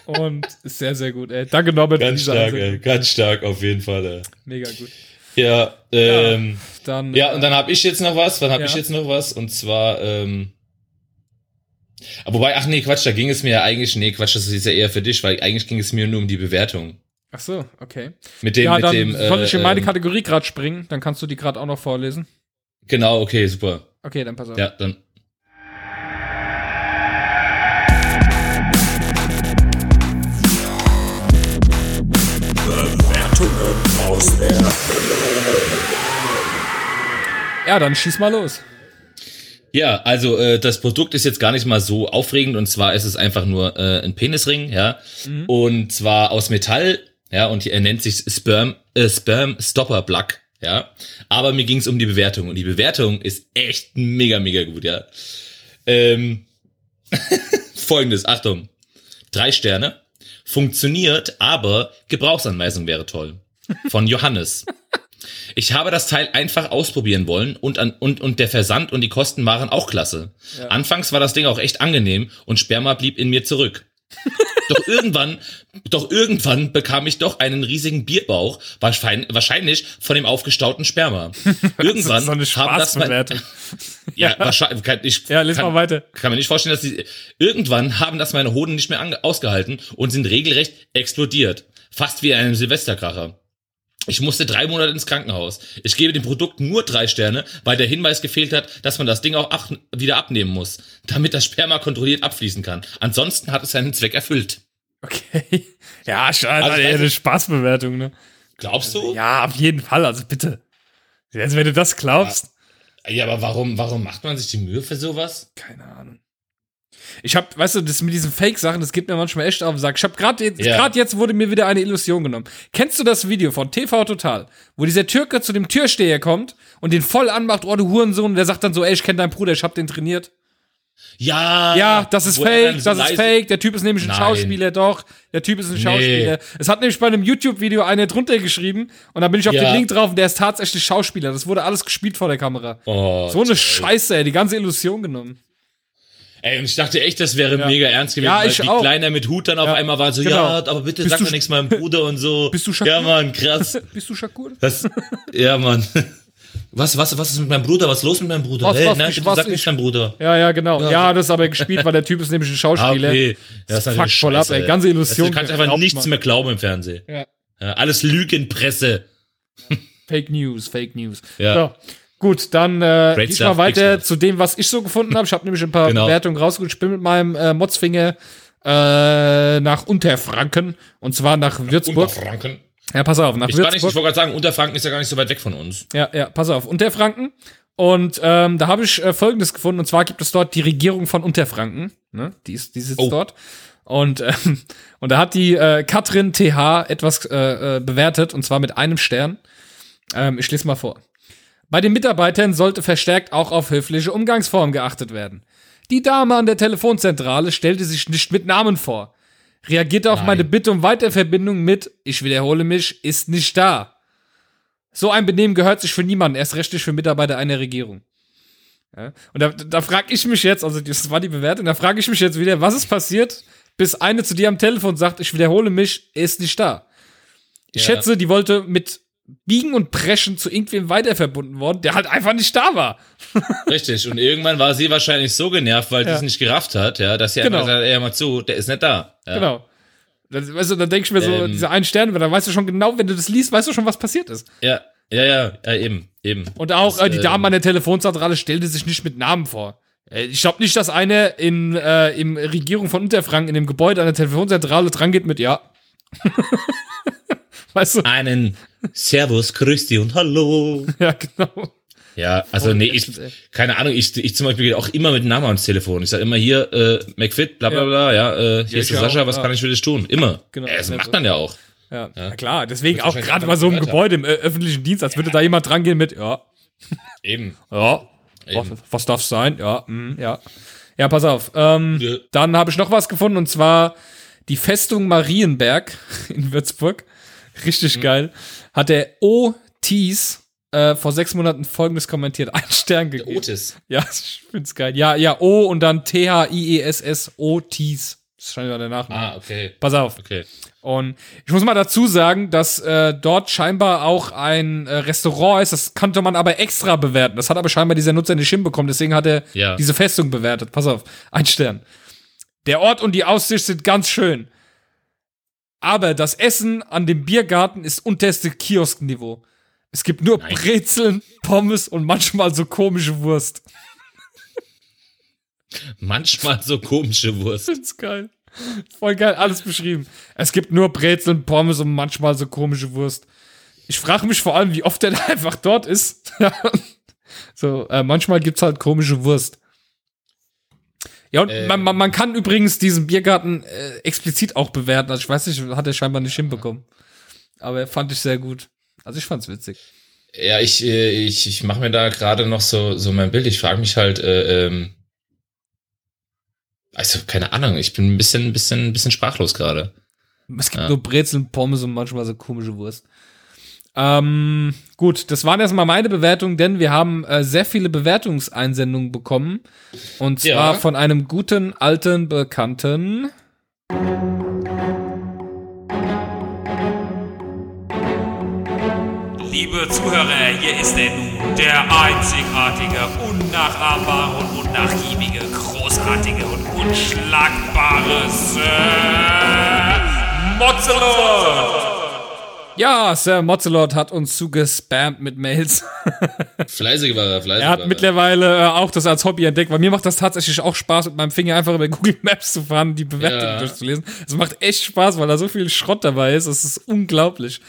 Und ist sehr, sehr gut, ey. Danke, Norbert, Ganz stark, ey. Ganz stark, auf jeden Fall, ey. Mega gut. Ja, ähm, Dann, ja, und dann habe ich jetzt noch was. Dann habe Ja. ich jetzt noch was. Und zwar, ähm, aber wobei, ach nee, Quatsch, da ging es mir ja eigentlich, nee, Quatsch, das ist ja eher für dich, weil eigentlich ging es mir nur um die Bewertung. Ach so, okay. Mit dem, ja, mit dann dem, soll ich in meine ähm, Kategorie gerade springen, dann kannst du die gerade auch noch vorlesen. Genau, okay, super. Okay, dann pass auf. Ja, dann. Ja, dann schieß mal los. Ja, also äh, das Produkt ist jetzt gar nicht mal so aufregend. Und zwar ist es einfach nur äh, ein Penisring, ja, und zwar aus Metall, ja, und er nennt sich Sperm äh, Sperm Stopper Plug, ja. Aber mir ging es um die Bewertung. Und die Bewertung ist echt mega mega gut, ja. Ähm, Folgendes, Achtung, drei Sterne, funktioniert, aber Gebrauchsanweisung wäre toll. Von Johannes. Ich habe das Teil einfach ausprobieren wollen und, an, und, und der Versand und die Kosten waren auch klasse. Anfangs war das Ding auch echt angenehm und Sperma blieb in mir zurück. Doch irgendwann, doch irgendwann bekam ich doch einen riesigen Bierbauch, wahrscheinlich, von dem aufgestauten Sperma. Irgendwann so eine haben das mein, ja, wahrscheinlich, kann, ich Ja, les kann, mal weiter. kann mir nicht vorstellen, dass die, irgendwann haben das meine Hoden nicht mehr ange, ausgehalten und sind regelrecht explodiert. Fast wie einem Silvesterkracher. Ich musste drei Monate ins Krankenhaus. Ich gebe dem Produkt nur drei Sterne, weil der Hinweis gefehlt hat, dass man das Ding auch ach, wieder abnehmen muss, damit das Sperma kontrolliert abfließen kann. Ansonsten hat es seinen Zweck erfüllt. Okay. Ja, schade, Also, also, eine Spaßbewertung, ne? Glaubst du? Ja, auf jeden Fall, also bitte. Jetzt, wenn du das glaubst. Ja, aber warum, warum macht man sich die Mühe für sowas? Keine Ahnung. Ich hab, weißt du, das mit diesen Fake-Sachen, das geht mir manchmal echt auf den Sack. Ich hab gerade jetzt, Ja. grad jetzt wurde mir wieder eine Illusion genommen. Kennst du das Video von TV Total, wo dieser Türke zu dem Türsteher kommt und den voll anmacht, oh du Hurensohn, und der sagt dann so, ey, ich kenne deinen Bruder, ich hab den trainiert. Ja. Ja, das ist fake, so das ist fake, der Typ ist nämlich ein Nein. Schauspieler, doch, der Typ ist ein Schauspieler. Es hat nämlich bei einem YouTube-Video einer drunter geschrieben und da bin ich auf Ja. den Link drauf und der ist tatsächlich Schauspieler. Das wurde alles gespielt vor der Kamera. Oh, So eine. Scheiße, ey, die ganze Illusion genommen. Ey, und ich dachte echt, das wäre mega ernst gewesen, Ja, weil ich die auch. Kleiner mit Hut dann auf Ja, einmal war so, genau. ja, aber bitte Bist sag sch- nichts meinem Bruder und so. Bist du Shakur? Ja, Mann, krass. Bist du Shakur? Das, ja, Mann. Was, was, was ist mit meinem Bruder? Was ist los mit meinem Bruder? Was, hey, was, nein, ich- was, sag ich- nicht dein Bruder. Ja, ja, genau. Ja, Ja. das ist aber gespielt, weil der Typ ist nämlich ein Ah, Schauspieler. okay. Das ist fuckt voll ab, ey. Ganze Illusion. Du kannst einfach nichts man. mehr glauben im Fernsehen. Ja. Ja, alles Lügenpresse. Fake News, Fake News. Ja. So, gut, dann äh, Great ich stuff, mal weiter zu dem, was ich so gefunden habe. Ich habe nämlich ein paar Genau. Bewertungen rausgeholt. Ich bin mit meinem äh, Motzfinger äh, nach Unterfranken und zwar nach Würzburg. Unterfranken. Ja, pass auf, nach Ich, gar nicht, ich Würzburg. wollte gerade sagen, Unterfranken ist ja gar nicht so weit weg von uns. Ja, ja, pass auf, Unterfranken. Und ähm, da habe ich äh, Folgendes gefunden, und zwar gibt es dort die Regierung von Unterfranken, ne? Die, ist, die sitzt Oh. dort. Und, ähm, und da hat die äh, Katrin TH etwas äh, äh, bewertet, und zwar mit einem Stern. Ähm, ich lese mal vor. Bei den Mitarbeitern sollte verstärkt auch auf höfliche Umgangsformen geachtet werden. Die Dame an der Telefonzentrale stellte sich nicht mit Namen vor. Reagierte auf Nein. meine Bitte um Weiterverbindung mit, ich wiederhole mich, ist nicht da. So ein Benehmen gehört sich für niemanden, erst recht nicht für Mitarbeiter einer Regierung. Ja? Und da, da frage ich mich jetzt, also das war die Bewertung, da frage ich mich jetzt wieder, was ist passiert, bis eine zu dir am Telefon sagt, ich wiederhole mich, ist nicht da. Ich Ja. schätze, die wollte mit Biegen und Preschen zu irgendwem weiter verbunden worden, der halt einfach nicht da war. Richtig. Und irgendwann war sie wahrscheinlich so genervt, weil Ja. die es nicht gerafft hat, ja, dass sie Genau. einfach gesagt hat, ey, mal zu, der ist nicht da. Ja. Genau. Das, weißt du, dann denke ich mir so, Ähm. diese einen Sterne, dann weißt du schon genau, wenn du das liest, weißt du schon, was passiert ist. Ja, ja, ja, ja, eben, eben. Und auch Das, äh, die ähm, Dame an der Telefonzentrale stellte sich nicht mit Namen vor. Äh, Ich glaube nicht, dass eine in äh, im Regierung von Unterfranken in dem Gebäude an der Telefonzentrale drangeht mit ja. weißt du? Einen Servus, Grüß und Hallo. Ja, genau. Ja, also Oh, nee, ich, keine Ahnung, ich, ich zum Beispiel gehe auch immer mit Namen ans Telefon. Ich sage immer hier, äh, McFit, bla bla Ja. bla, ja, äh, hier Ja, ist der ich auch, Sascha, was ja. kann ich für dich tun? Immer. Genau, Ja, das macht so. man ja auch. Ja, klar. Deswegen auch gerade bei so einem Gebäude im äh, öffentlichen Dienst, als würde da jemand drangehen mit ja, Eben. ja, was, Eben. was darf's sein? Ja, mm, ja. Ja, pass auf. Ähm. Dann habe ich noch was gefunden und zwar die Festung Marienberg in Würzburg. Richtig Mhm. geil. Hat der O. Thies äh, vor sechs Monaten folgendes kommentiert. Ein Stern gegeben. Otis. Ja, ich find's geil. Ja, ja, O und dann T-H-I-E-S-S, O. Thies. Das ist scheinbar der Nachname. Ah, okay. Pass auf. Okay. Und ich muss mal dazu sagen, dass äh, dort scheinbar auch ein äh, Restaurant ist. Das konnte man aber extra bewerten. Das hat aber scheinbar dieser Nutzer nicht hinbekommen. Deswegen hat er Ja. diese Festung bewertet. Pass auf, ein Stern. Der Ort und die Aussicht sind ganz schön. Aber das Essen an dem Biergarten ist unterste Kioskniveau. Es gibt nur Nein. Brezeln, Pommes und manchmal so komische Wurst. Manchmal so komische Wurst. Find's geil. Voll geil, alles beschrieben. Es gibt nur Brezeln, Pommes und manchmal so komische Wurst. Ich frage mich vor allem, wie oft der da einfach dort ist. so, äh, manchmal gibt's halt komische Wurst. Ja, und Ähm. man, man, man kann übrigens diesen Biergarten äh, explizit auch bewerten. Also ich weiß nicht, hat er scheinbar nicht hinbekommen. Aber fand ich sehr gut. Also ich fand's witzig. Ja, ich, äh, ich, ich mache mir da gerade noch so, so mein Bild. Ich frage mich halt, äh, ähm, also keine Ahnung, ich bin ein bisschen, ein bisschen, ein bisschen sprachlos gerade. Es gibt Ja. nur Brezeln, Pommes und manchmal so komische Wurst. Ähm, gut, das waren erstmal meine Bewertungen, denn wir haben äh, sehr viele Bewertungseinsendungen bekommen. Und zwar Ja. von einem guten, alten Bekannten. Liebe Zuhörer, hier ist er nun, der einzigartige, unnachahmbare und unnachgiebige, großartige und unschlagbare Sir Mozzelot. Ja, Sir Mozzelot hat uns zugespammt mit Mails. Fleißig war er, fleißig Er hat war mittlerweile äh, auch das als Hobby entdeckt, weil mir macht das tatsächlich auch Spaß, mit meinem Finger einfach über Google Maps zu fahren, die Bewertungen Ja. durchzulesen. Es macht echt Spaß, weil da so viel Schrott dabei ist. Das ist unglaublich.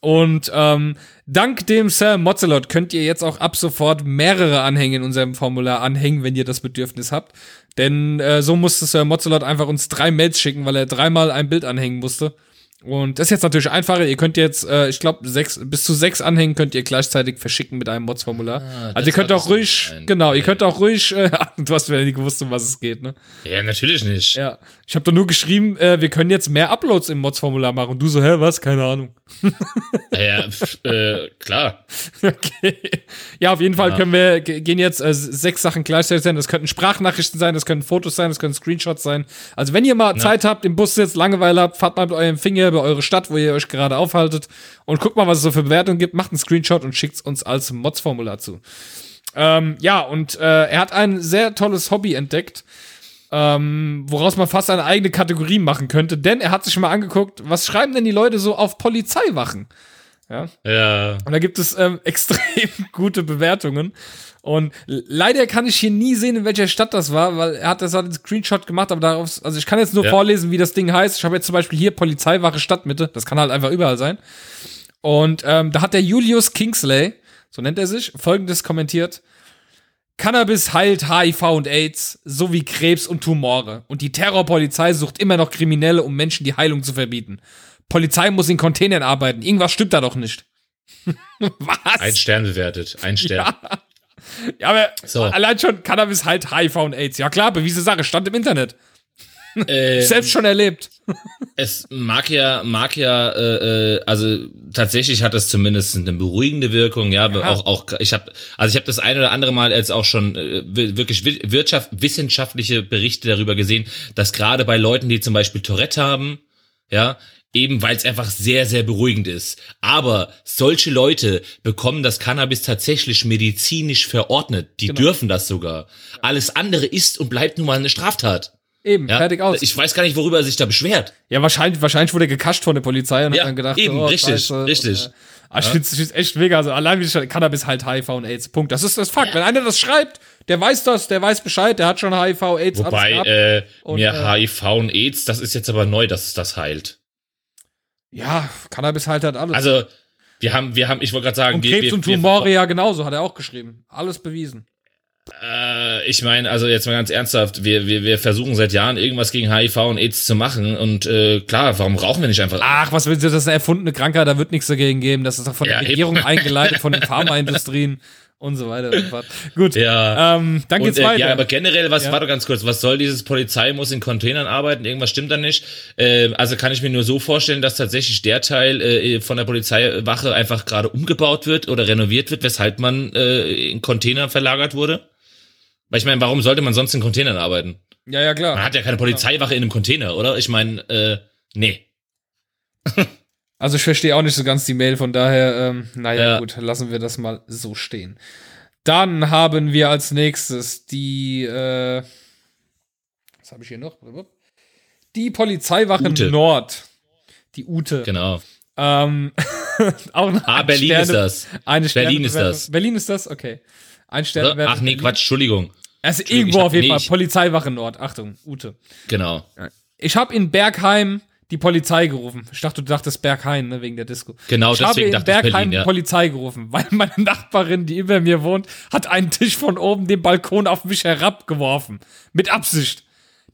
Und ähm, dank dem Sir Mozzelot könnt ihr jetzt auch ab sofort mehrere Anhänge in unserem Formular anhängen, wenn ihr das Bedürfnis habt. Denn äh, so musste Sir Mozzelot einfach uns drei Mails schicken, weil er dreimal ein Bild anhängen musste. Und das ist jetzt natürlich einfacher. Ihr könnt jetzt, äh, ich glaube, sechs bis zu sechs Anhängen könnt ihr gleichzeitig verschicken mit einem Mods-Formular. Ah, also ihr könnt auch ruhig, ein- genau, ihr könnt auch ruhig, äh, du hast ja nicht gewusst, um was es geht, ne? Ja, natürlich nicht. Ja. Ich habe doch nur geschrieben, äh, wir können jetzt mehr Uploads im Mods-Formular machen. Und du so, hä, was? Keine Ahnung. Ja, ja äh, klar. Okay. Ja, auf jeden Fall Ja. können wir ge- gehen jetzt äh, sechs Sachen gleichzeitig sein. Das könnten Sprachnachrichten sein, das können Fotos sein, das können Screenshots sein. Also wenn ihr mal Zeit habt, im Bus sitzt, Langeweile habt, fahrt mal mit eurem Finger über eure Stadt, wo ihr euch gerade aufhaltet und guckt mal, was es so für Bewertungen gibt, macht einen Screenshot und schickt uns als Mods-Formular zu. Ähm, ja, und äh, er hat ein sehr tolles Hobby entdeckt, ähm, woraus man fast eine eigene Kategorie machen könnte, denn er hat sich mal angeguckt, was schreiben denn die Leute so auf Polizeiwachen? Ja. Ja. Und da gibt es ähm, extrem gute Bewertungen. Und leider kann ich hier nie sehen, in welcher Stadt das war, weil er hat das hat einen Screenshot gemacht, aber darauf, also ich kann jetzt nur Ja. vorlesen, wie das Ding heißt. Ich habe jetzt zum Beispiel hier Polizeiwache Stadtmitte, das kann halt einfach überall sein. Und ähm, da hat der Julius Kingsley, so nennt er sich, folgendes kommentiert. Cannabis heilt HIV und AIDS sowie Krebs und Tumore. Und die Terrorpolizei sucht immer noch Kriminelle, um Menschen die Heilung zu verbieten. Polizei muss in Containern arbeiten. Irgendwas stimmt da doch nicht. Was? Ein Stern bewertet. Ein Stern. Ja, aber So. allein schon Cannabis heilt HIV und AIDS. Ja klar, bewiesene Sache, stand im Internet. Äh, Selbst schon erlebt. es mag ja, mag ja, äh, äh, also tatsächlich hat das zumindest eine beruhigende Wirkung, ja, aber auch, auch, ich habe, also ich habe das ein oder andere Mal jetzt auch schon äh, wi- wirklich wi- Wirtschaft, wissenschaftliche Berichte darüber gesehen, dass gerade bei Leuten, die zum Beispiel Tourette haben, ja, eben weil es einfach sehr, sehr beruhigend ist. Aber solche Leute bekommen das Cannabis tatsächlich medizinisch verordnet. Die dürfen das sogar. Alles andere ist und bleibt nun mal eine Straftat. Eben, Ja? fertig aus. Ich weiß gar nicht, worüber er sich da beschwert. ja, wahrscheinlich, wahrscheinlich wurde er gekascht von der Polizei und Ja, hat dann gedacht, eben, oh, richtig, Scheiße. richtig. Und, äh, aber ich ich find's echt mega. Also allein wie ich Cannabis halt HIV und AIDS. Punkt. Das ist das Fakt. Wenn einer das schreibt, der weiß das, der weiß Bescheid, der hat schon HIV, AIDS, Wobei, äh, Und, mir äh, HIV und AIDS, das ist jetzt aber neu, dass es das heilt. Ja, Cannabis halt hat alles. Also, wir haben, wir haben, ich wollte gerade sagen, und Krebs wir, und wir- Tumore ja genauso, hat er auch geschrieben. Alles bewiesen. Äh, ich meine, also jetzt mal ganz ernsthaft, wir, wir, wir versuchen seit Jahren irgendwas gegen HIV und AIDS zu machen und äh, klar, warum rauchen wir nicht einfach? Ach, was willst du, das ist eine erfundene Krankheit, da wird nichts dagegen geben. Das ist doch von Ja, der eben. Regierung eingeleitet, von den Pharmaindustrien und so weiter und so fort. Gut, Ja. ähm, dann geht's Und, äh, weiter. ja, aber generell, was, Ja. warte ganz kurz, was soll dieses Polizei muss in Containern arbeiten? Irgendwas stimmt da nicht. Äh, also kann ich mir nur so vorstellen, dass tatsächlich der Teil äh, von der Polizeiwache einfach gerade umgebaut wird oder renoviert wird, weshalb man äh, in Container verlagert wurde. Weil ich meine, warum sollte man sonst in Containern arbeiten? ja, ja, klar. Man hat ja keine Polizeiwache in einem Container, oder? Ich meine, äh, nee. Also ich verstehe auch nicht so ganz die Mail, von daher, ähm, naja, Ja. gut, lassen wir das mal so stehen. Dann haben wir als nächstes die, äh, was habe ich hier noch? Die Polizeiwache Ute. Nord. Die Ute. Genau. Ähm, auch Ah, Berlin Sterne, ist das. Eine Berlin ist das. Berlin ist das? Okay. Ein Stern. Ach nee, Quatsch, Entschuldigung. Also Entschuldigung, irgendwo hab- auf jeden nee, Fall. Polizeiwache Nord. Achtung, Ute. Genau. Ich habe in Bergheim die Polizei gerufen. Ich dachte, du dachtest Bergheim, ne, wegen der Disco. Genau, ich habe deswegen in dachte ich Bergheim Berlin, die ja. Polizei gerufen, weil meine Nachbarin, die über mir wohnt, hat einen Tisch von oben den Balkon auf mich herabgeworfen. Mit Absicht.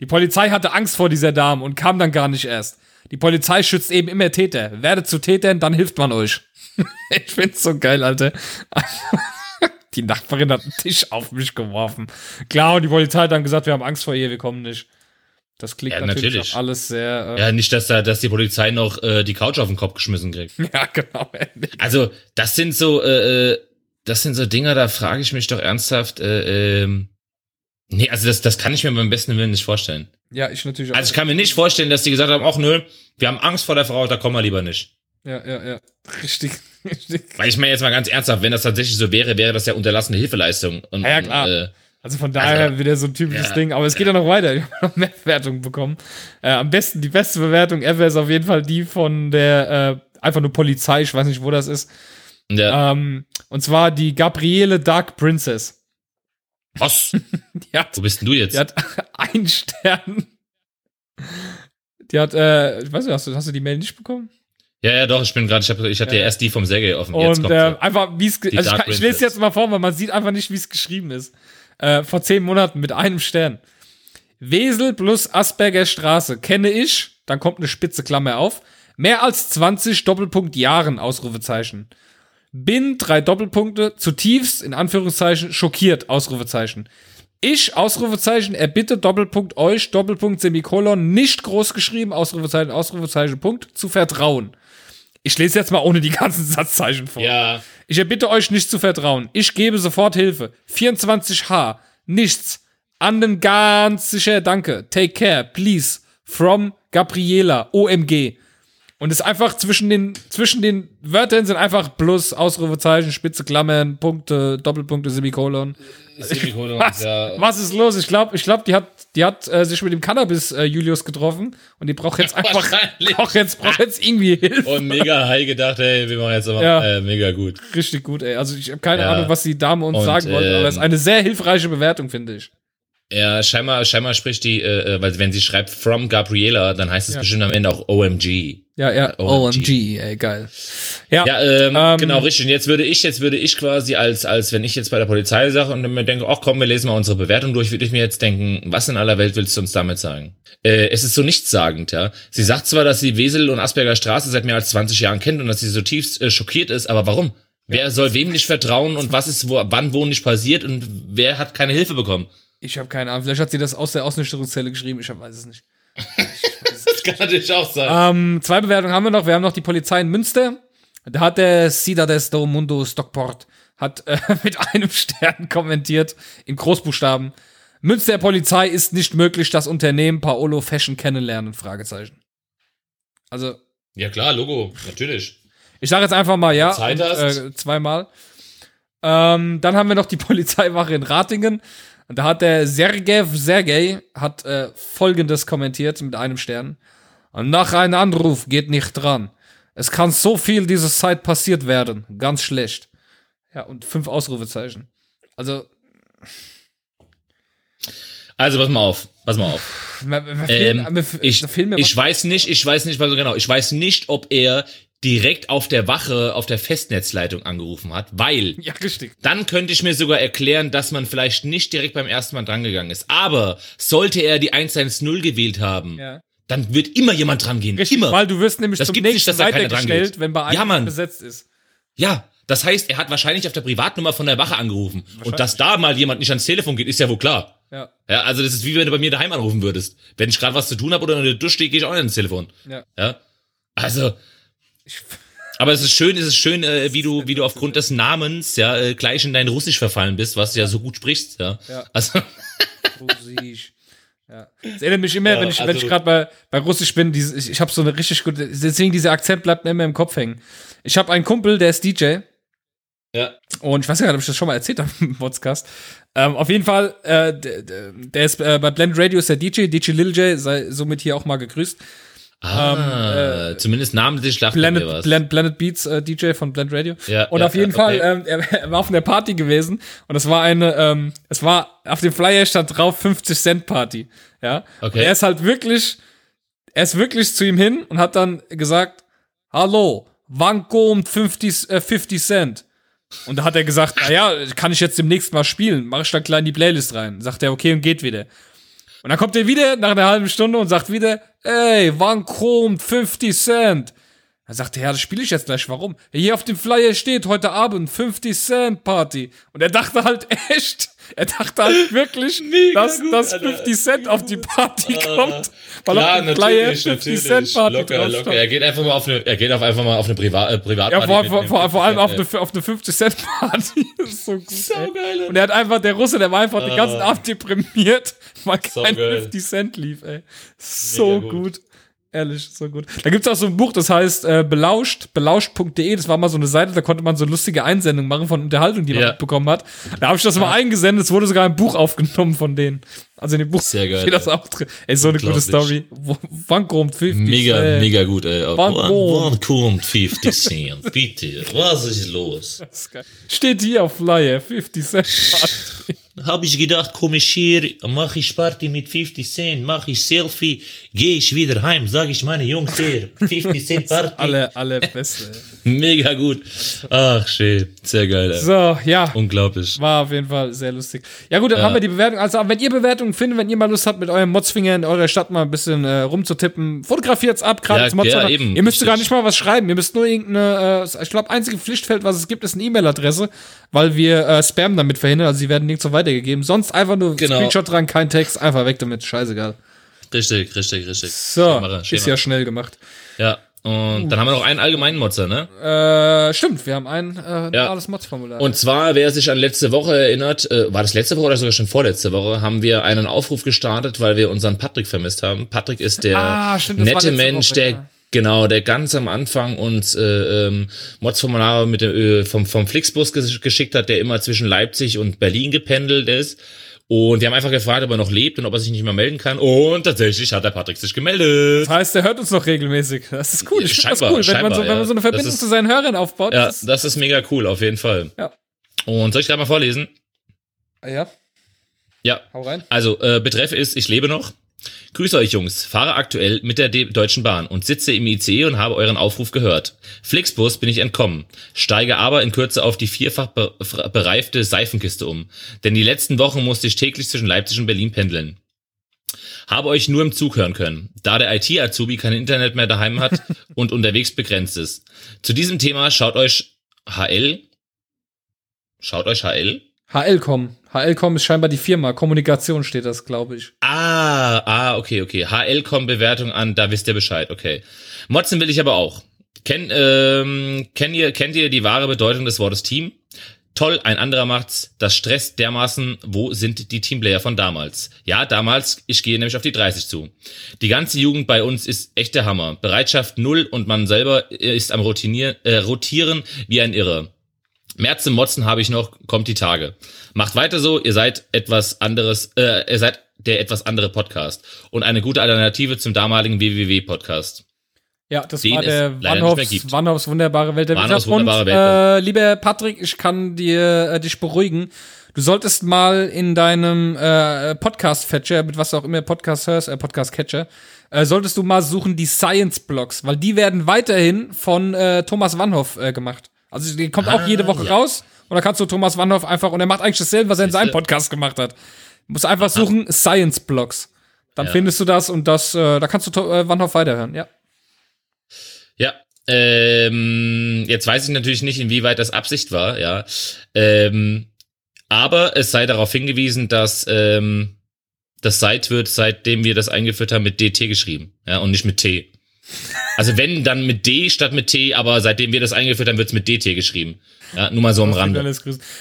Die Polizei hatte Angst vor dieser Dame und kam dann gar nicht erst. Die Polizei schützt eben immer Täter. Werdet zu Tätern, dann hilft man euch. ich find's so geil, Alter. Die Nachbarin hat einen Tisch auf mich geworfen. Klar, und die Polizei hat dann gesagt, wir haben Angst vor ihr, wir kommen nicht. Das klingt Ja, natürlich, natürlich. auch alles sehr. Äh, Ja, nicht, dass da, dass die Polizei noch äh, die Couch auf den Kopf geschmissen kriegt. ja, genau. ähnlich. Also, das sind so, äh, äh, das sind so Dinger, da frage ich mich doch ernsthaft, äh, ähm, nee, also das, das kann ich mir beim besten Willen nicht vorstellen. Ja, ich natürlich auch. Also ich kann mir nicht vorstellen, dass die gesagt haben, ach nö, wir haben Angst vor der Frau, da kommen wir lieber nicht. ja, ja, ja. Richtig, richtig. Weil ich meine jetzt mal ganz ernsthaft, wenn das tatsächlich so wäre, wäre das ja unterlassene Hilfeleistung. Und, Ja, ja, klar. Äh, Also von daher Also, wieder so ein typisches ja. Ding. Aber es geht ja noch weiter. Ich habe noch mehr Bewertungen bekommen. Äh, am besten, die beste Bewertung ever ist auf jeden Fall die von der einfach nur Polizei, ich weiß nicht, wo das ist. Ja. Ähm, und zwar die Gabriele Dark Princess. Was? Hat, Wo bist denn du jetzt? die hat einen Stern. Die hat, äh, ich weiß nicht, hast du, hast du die Mail nicht bekommen? Ja, ja, doch, ich bin gerade, ich, hab, ich hatte ja erst die vom Sergei offen. Jetzt Und kommt äh, einfach, wie es, also ich, kann, ich lese jetzt mal vor, weil man sieht einfach nicht, wie es geschrieben ist. Äh, vor zehn Monaten mit einem Stern. Wesel plus Asperger Straße kenne ich, dann kommt eine spitze Klammer auf. Mehr als 20 Doppelpunkt Jahren, Ausrufezeichen. Bin, drei Doppelpunkte, zutiefst, in Anführungszeichen, schockiert, Ausrufezeichen. Ich, Ausrufezeichen, erbitte Doppelpunkt euch, Doppelpunkt Semikolon, nicht groß geschrieben, Ausrufezeichen, Ausrufezeichen, Punkt, zu vertrauen. Ich lese jetzt mal ohne die ganzen Satzzeichen vor. Ja. Ich erbitte euch nicht zu vertrauen. Ich gebe sofort Hilfe. 24H. Nichts. An den ganz sicher Danke. Take care. Please. From Gabriela. OMG. Und es ist einfach zwischen den, zwischen den Wörtern sind einfach Plus, Ausrufezeichen, Spitze Klammern, Punkte, Doppelpunkte, Semikolon. Was, ja. was ist los? Ich glaube, ich glaub, die hat, die hat äh, sich mit dem Cannabis äh, Julius getroffen und die braucht jetzt einfach, braucht jetzt, braucht jetzt irgendwie Hilfe. Und mega high gedacht, hey, wir machen jetzt aber Ja. äh, mega gut. Richtig gut, ey. Also ich habe keine Ja. Ahnung, was die Dame uns Und, sagen wollte, aber es ist ähm, eine sehr hilfreiche Bewertung, finde ich. Ja, scheinbar, scheinbar spricht die, äh, äh, weil wenn sie schreibt from Gabriela, dann heißt es Ja. bestimmt am Ende auch OMG. Ja, ja. OMG. OMG, ey, geil. Ja, Ja, ähm, Ähm, genau, richtig. Und jetzt würde ich, jetzt würde ich quasi als, als wenn ich jetzt bei der Polizei sage und mir denke, ach komm, wir lesen mal unsere Bewertung durch, würde ich mir jetzt denken, was in aller Welt willst du uns damit sagen? Äh, es ist so nichtssagend, ja. Sie sagt zwar, dass sie Wesel und Asperger Straße seit mehr als 20 Jahren kennt und dass sie so tiefst äh, schockiert ist, aber warum? Wer soll wem nicht vertrauen und was ist wo, wann wo nicht passiert und wer hat keine Hilfe bekommen? Ich habe keine Ahnung. Vielleicht hat sie das aus der Ausnüchterungszelle geschrieben, ich hab- weiß es nicht. Das kann natürlich auch sein. Ähm, zwei Bewertungen haben wir noch. Wir haben noch die Polizei in Münster. Da hat der Cidades do Mundo Stockport hat äh, mit einem Stern kommentiert in Großbuchstaben. Münster Polizei ist nicht möglich, das Unternehmen Paolo Fashion kennenlernen? Fragezeichen. Also Ja klar, Logo, natürlich. Ich sage jetzt einfach mal ja. Zeit und, hast. äh, zweimal. Ähm, dann haben wir noch die Polizeiwache in Ratingen. Und da hat der Sergej Sergej hat äh, folgendes kommentiert mit einem Stern. Und nach einem Anruf geht nicht dran. Es kann so viel diese Zeit passiert werden. Ganz schlecht. Ja, und fünf Ausrufezeichen. Also, Also pass mal auf, pass mal auf. Ähm, ich, ich weiß nicht, ich weiß nicht, also genau, ich weiß nicht, ob er direkt auf der Wache, auf der Festnetzleitung angerufen hat, weil ja, richtig. dann könnte ich mir sogar erklären, dass man vielleicht nicht direkt beim ersten Mal drangegangen ist. Aber sollte er die 110 gewählt haben, Ja. dann wird immer jemand dran gehen. Richtig, immer. weil du wirst nämlich Das zum nicht, nächsten dran weitergestellt, wenn bei einem Ja, Mann. besetzt ist. Ja, das heißt, er hat wahrscheinlich auf der Privatnummer von der Wache angerufen. Und dass da mal jemand nicht ans Telefon geht, ist ja wohl klar. Ja, Ja, also das ist wie wenn du bei mir daheim anrufen würdest. Wenn ich gerade was zu tun habe oder unter der Dusche stehe, gehe ich auch nicht ans Telefon. ja. Ja. Also, Ich, aber es ist schön, es ist schön, äh, wie du, wie du aufgrund des Namens ja äh, gleich in dein Russisch verfallen bist, was du ja so gut sprichst. Ja. Ja. Also, Russisch. Ja. Das erinnert mich immer, Ja, wenn ich, wenn also- ich gerade bei, bei Russisch bin, diese, ich, ich habe so eine richtig gute, deswegen dieser Akzent bleibt mir immer im Kopf hängen. Ich habe einen Kumpel, der ist DJ ja. und ich weiß gar nicht, ob ich das schon mal erzählt habe im Podcast. Ähm, auf jeden Fall, äh, der, der- der ist äh, bei Blend Radio ist der DJ, DJ Lil J, sei somit hier auch mal gegrüßt. Ah, zumindest namentlich lacht er mir Planet, was. Blend, Planet Beats äh, DJ von Blend Radio. Ja, und ja, auf jeden ja, Fall, okay. ähm, er, er war auf einer Party gewesen und es war eine, ähm, es war, auf dem Flyer stand drauf 50 Cent Party. Ja. Okay. Und er ist halt wirklich, er ist wirklich zu ihm hin und hat dann gesagt, hallo, wann kommt 50, äh, 50 Cent? Und da hat er gesagt, na ja, kann ich jetzt demnächst mal spielen, mach ich da klein die Playlist rein. Sagt er, okay, und geht wieder. Und dann kommt er wieder nach einer halben Stunde und sagt wieder, ey, wann kommt 50 Cent? Dann sagt er, ja, das spiele ich jetzt gleich. Warum? Hier auf dem Flyer steht heute Abend 50 Cent Party. Und er dachte halt echt, er dachte halt wirklich, Mega dass, gut, dass Alter. 50 Cent auf die Party kommt. Weil Klar, auf natürlich, 50 natürlich. Cent Party locker, locker. Er geht einfach mal auf eine, er geht auf einfach mal auf eine Privat, äh, Privatparty. Ja, vor, vor, vor, vor allem auf 50 eine, auf eine 50 Cent Party. Das ist so gut. ey. Saugeil. Und er hat einfach, der Russe, der war einfach den ganzen. Abend deprimiert, weil kein Saugeil. 50 Cent lief, ey. So Mega gut. gut. Ehrlich, so gut. Da gibt's auch so ein Buch, das heißt äh, Belauscht, belauscht.de. Das war mal so eine Seite, da konnte man so lustige Einsendungen machen von Unterhaltung, die man Ja. mitbekommen hat. Da habe ich das mal eingesendet. Es wurde sogar ein Buch aufgenommen von denen. Also in dem Buch Sehr geil, steht das auch drin. Ey, so eine gute. Story. Kommt 50? Mega, ey. mega gut, ey. Kommt 50 Cent? Bitte, was ist los? Ist. Steht hier auf Flyer, 50 Cent. Hab ich gedacht, komm ich hier, mach ich Party mit 50 Cent, mach ich Selfie, geh ich wieder heim, sag ich meine Jungs hier, 50 Cent Party. alle, alle Beste. Mega gut. Ach, schön. Sehr geil, ey. So, ja. Unglaublich. War auf jeden Fall sehr lustig. Ja gut, dann haben wir die Bewertung. Also wenn ihr Bewertungen findet, wenn ihr mal Lust habt, mit eurem Motzfinger in eurer Stadt mal ein bisschen äh, rumzutippen, fotografiert's ab, gerade Ja, ja, eben, ihr müsst gar nicht mal was schreiben. Ihr müsst nur irgendeine, äh, ich glaube, einzige Pflichtfeld, was es gibt, ist eine E-Mail-Adresse, weil wir äh, Spam damit verhindern. Also sie werden nirgends so weitergegeben. Sonst einfach nur Genau. Screenshot dran, kein Text, einfach weg damit. Scheißegal. Richtig, richtig, richtig. So, Schämerer, ist ja schnell gemacht. Ja. Und dann haben wir noch einen allgemeinen Motzer, ne? Äh, stimmt, wir haben ein äh, Ja. normales Mods-Formular. Und zwar, wer sich an letzte Woche erinnert, äh, war das letzte Woche oder sogar schon vorletzte Woche, haben wir einen Aufruf gestartet, weil wir unseren Patrick vermisst haben. Patrick ist der Ah, stimmt, nette Mensch, Woche, der ja. Genau, der ganz am Anfang uns äh, ähm, Mods-Formulare mit dem, äh, vom, vom Flixbus ges geschickt hat, der immer zwischen Leipzig und Berlin gependelt ist. Und wir haben einfach gefragt, ob er noch lebt und ob er sich nicht mehr melden kann. Und tatsächlich hat der Patrick sich gemeldet. das heißt, der hört uns noch regelmäßig. Das ist cool. Ich finde das cool, wenn man, so, scheinbar, wenn man so eine ja. Verbindung ist- zu seinen Hörern aufbaut. Ja, das ist, das ist mega cool, auf jeden Fall. Ja. Und soll ich gerade mal vorlesen? ja, Ja, hau rein. Also, äh, Betreff ist, ich lebe noch. Grüße euch Jungs, fahre aktuell mit der D Deutschen Bahn und sitze im ICE und habe euren Aufruf gehört. Flixbus bin ich entkommen, steige aber in Kürze auf die vierfach be bereifte Seifenkiste um, denn die letzten Wochen musste ich täglich zwischen Leipzig und Berlin pendeln. Habe euch nur im Zug hören können, da der IT-Azubi kein Internet mehr daheim hat und unterwegs begrenzt ist. Zu diesem Thema schaut euch HL, schaut euch HL, HLcom. HLcom ist scheinbar die Firma. Kommunikation steht das, glaube ich. Ah, ah, okay, okay. HL-Com Bewertung an, da wisst ihr Bescheid, okay. Motzen will ich aber auch. Kenn, ähm, kennt ihr, kennt ihr die wahre Bedeutung des Wortes Team? Toll, ein anderer macht's. Das stresst dermaßen. Wo sind die Teamplayer von damals? Ja, damals, ich gehe nämlich auf die 30 zu. Die ganze Jugend bei uns ist echt der Hammer. Bereitschaft null und man selber ist am Rotinier, äh, Rotieren wie ein Irrer. Mehr zum Motzen habe ich noch, kommt die Tage. Macht weiter so, ihr seid etwas anderes, äh, ihr seid der etwas andere Podcast und eine gute Alternative zum damaligen WWW-Podcast. Ja, das war der gibt. Wanhoffs wunderbare Welt der Wirtschaft. wunderbare Und, Welt. äh, lieber Patrick, ich kann dir äh, dich beruhigen. Du solltest mal in deinem äh, Podcast-Fetcher, mit was auch immer Podcast hörst, äh, Podcast-Catcher, äh, solltest du mal suchen die Science-Blogs, weil die werden weiterhin von äh, Thomas Wanhoff äh, gemacht. Also die kommt auch Ah, jede Woche ja. raus und da kannst du Thomas Wanhoff einfach, und er macht eigentlich dasselbe, was er in seinem? Podcast gemacht hat. Du musst einfach suchen Science-Blogs. Dann Ja. findest du das und das, äh, da kannst du äh, Wanhoff weiterhören, ja. Ja, ähm, jetzt weiß ich natürlich nicht, inwieweit das Absicht war, ja. Ähm, aber es sei darauf hingewiesen, dass ähm, das Site wird, seitdem wir das eingeführt haben, mit DT geschrieben, ja, und nicht mit T. Also wenn, dann mit D statt mit T, aber seitdem wir das eingeführt haben, wird's mit DT geschrieben. Ja, nur mal so am Rande.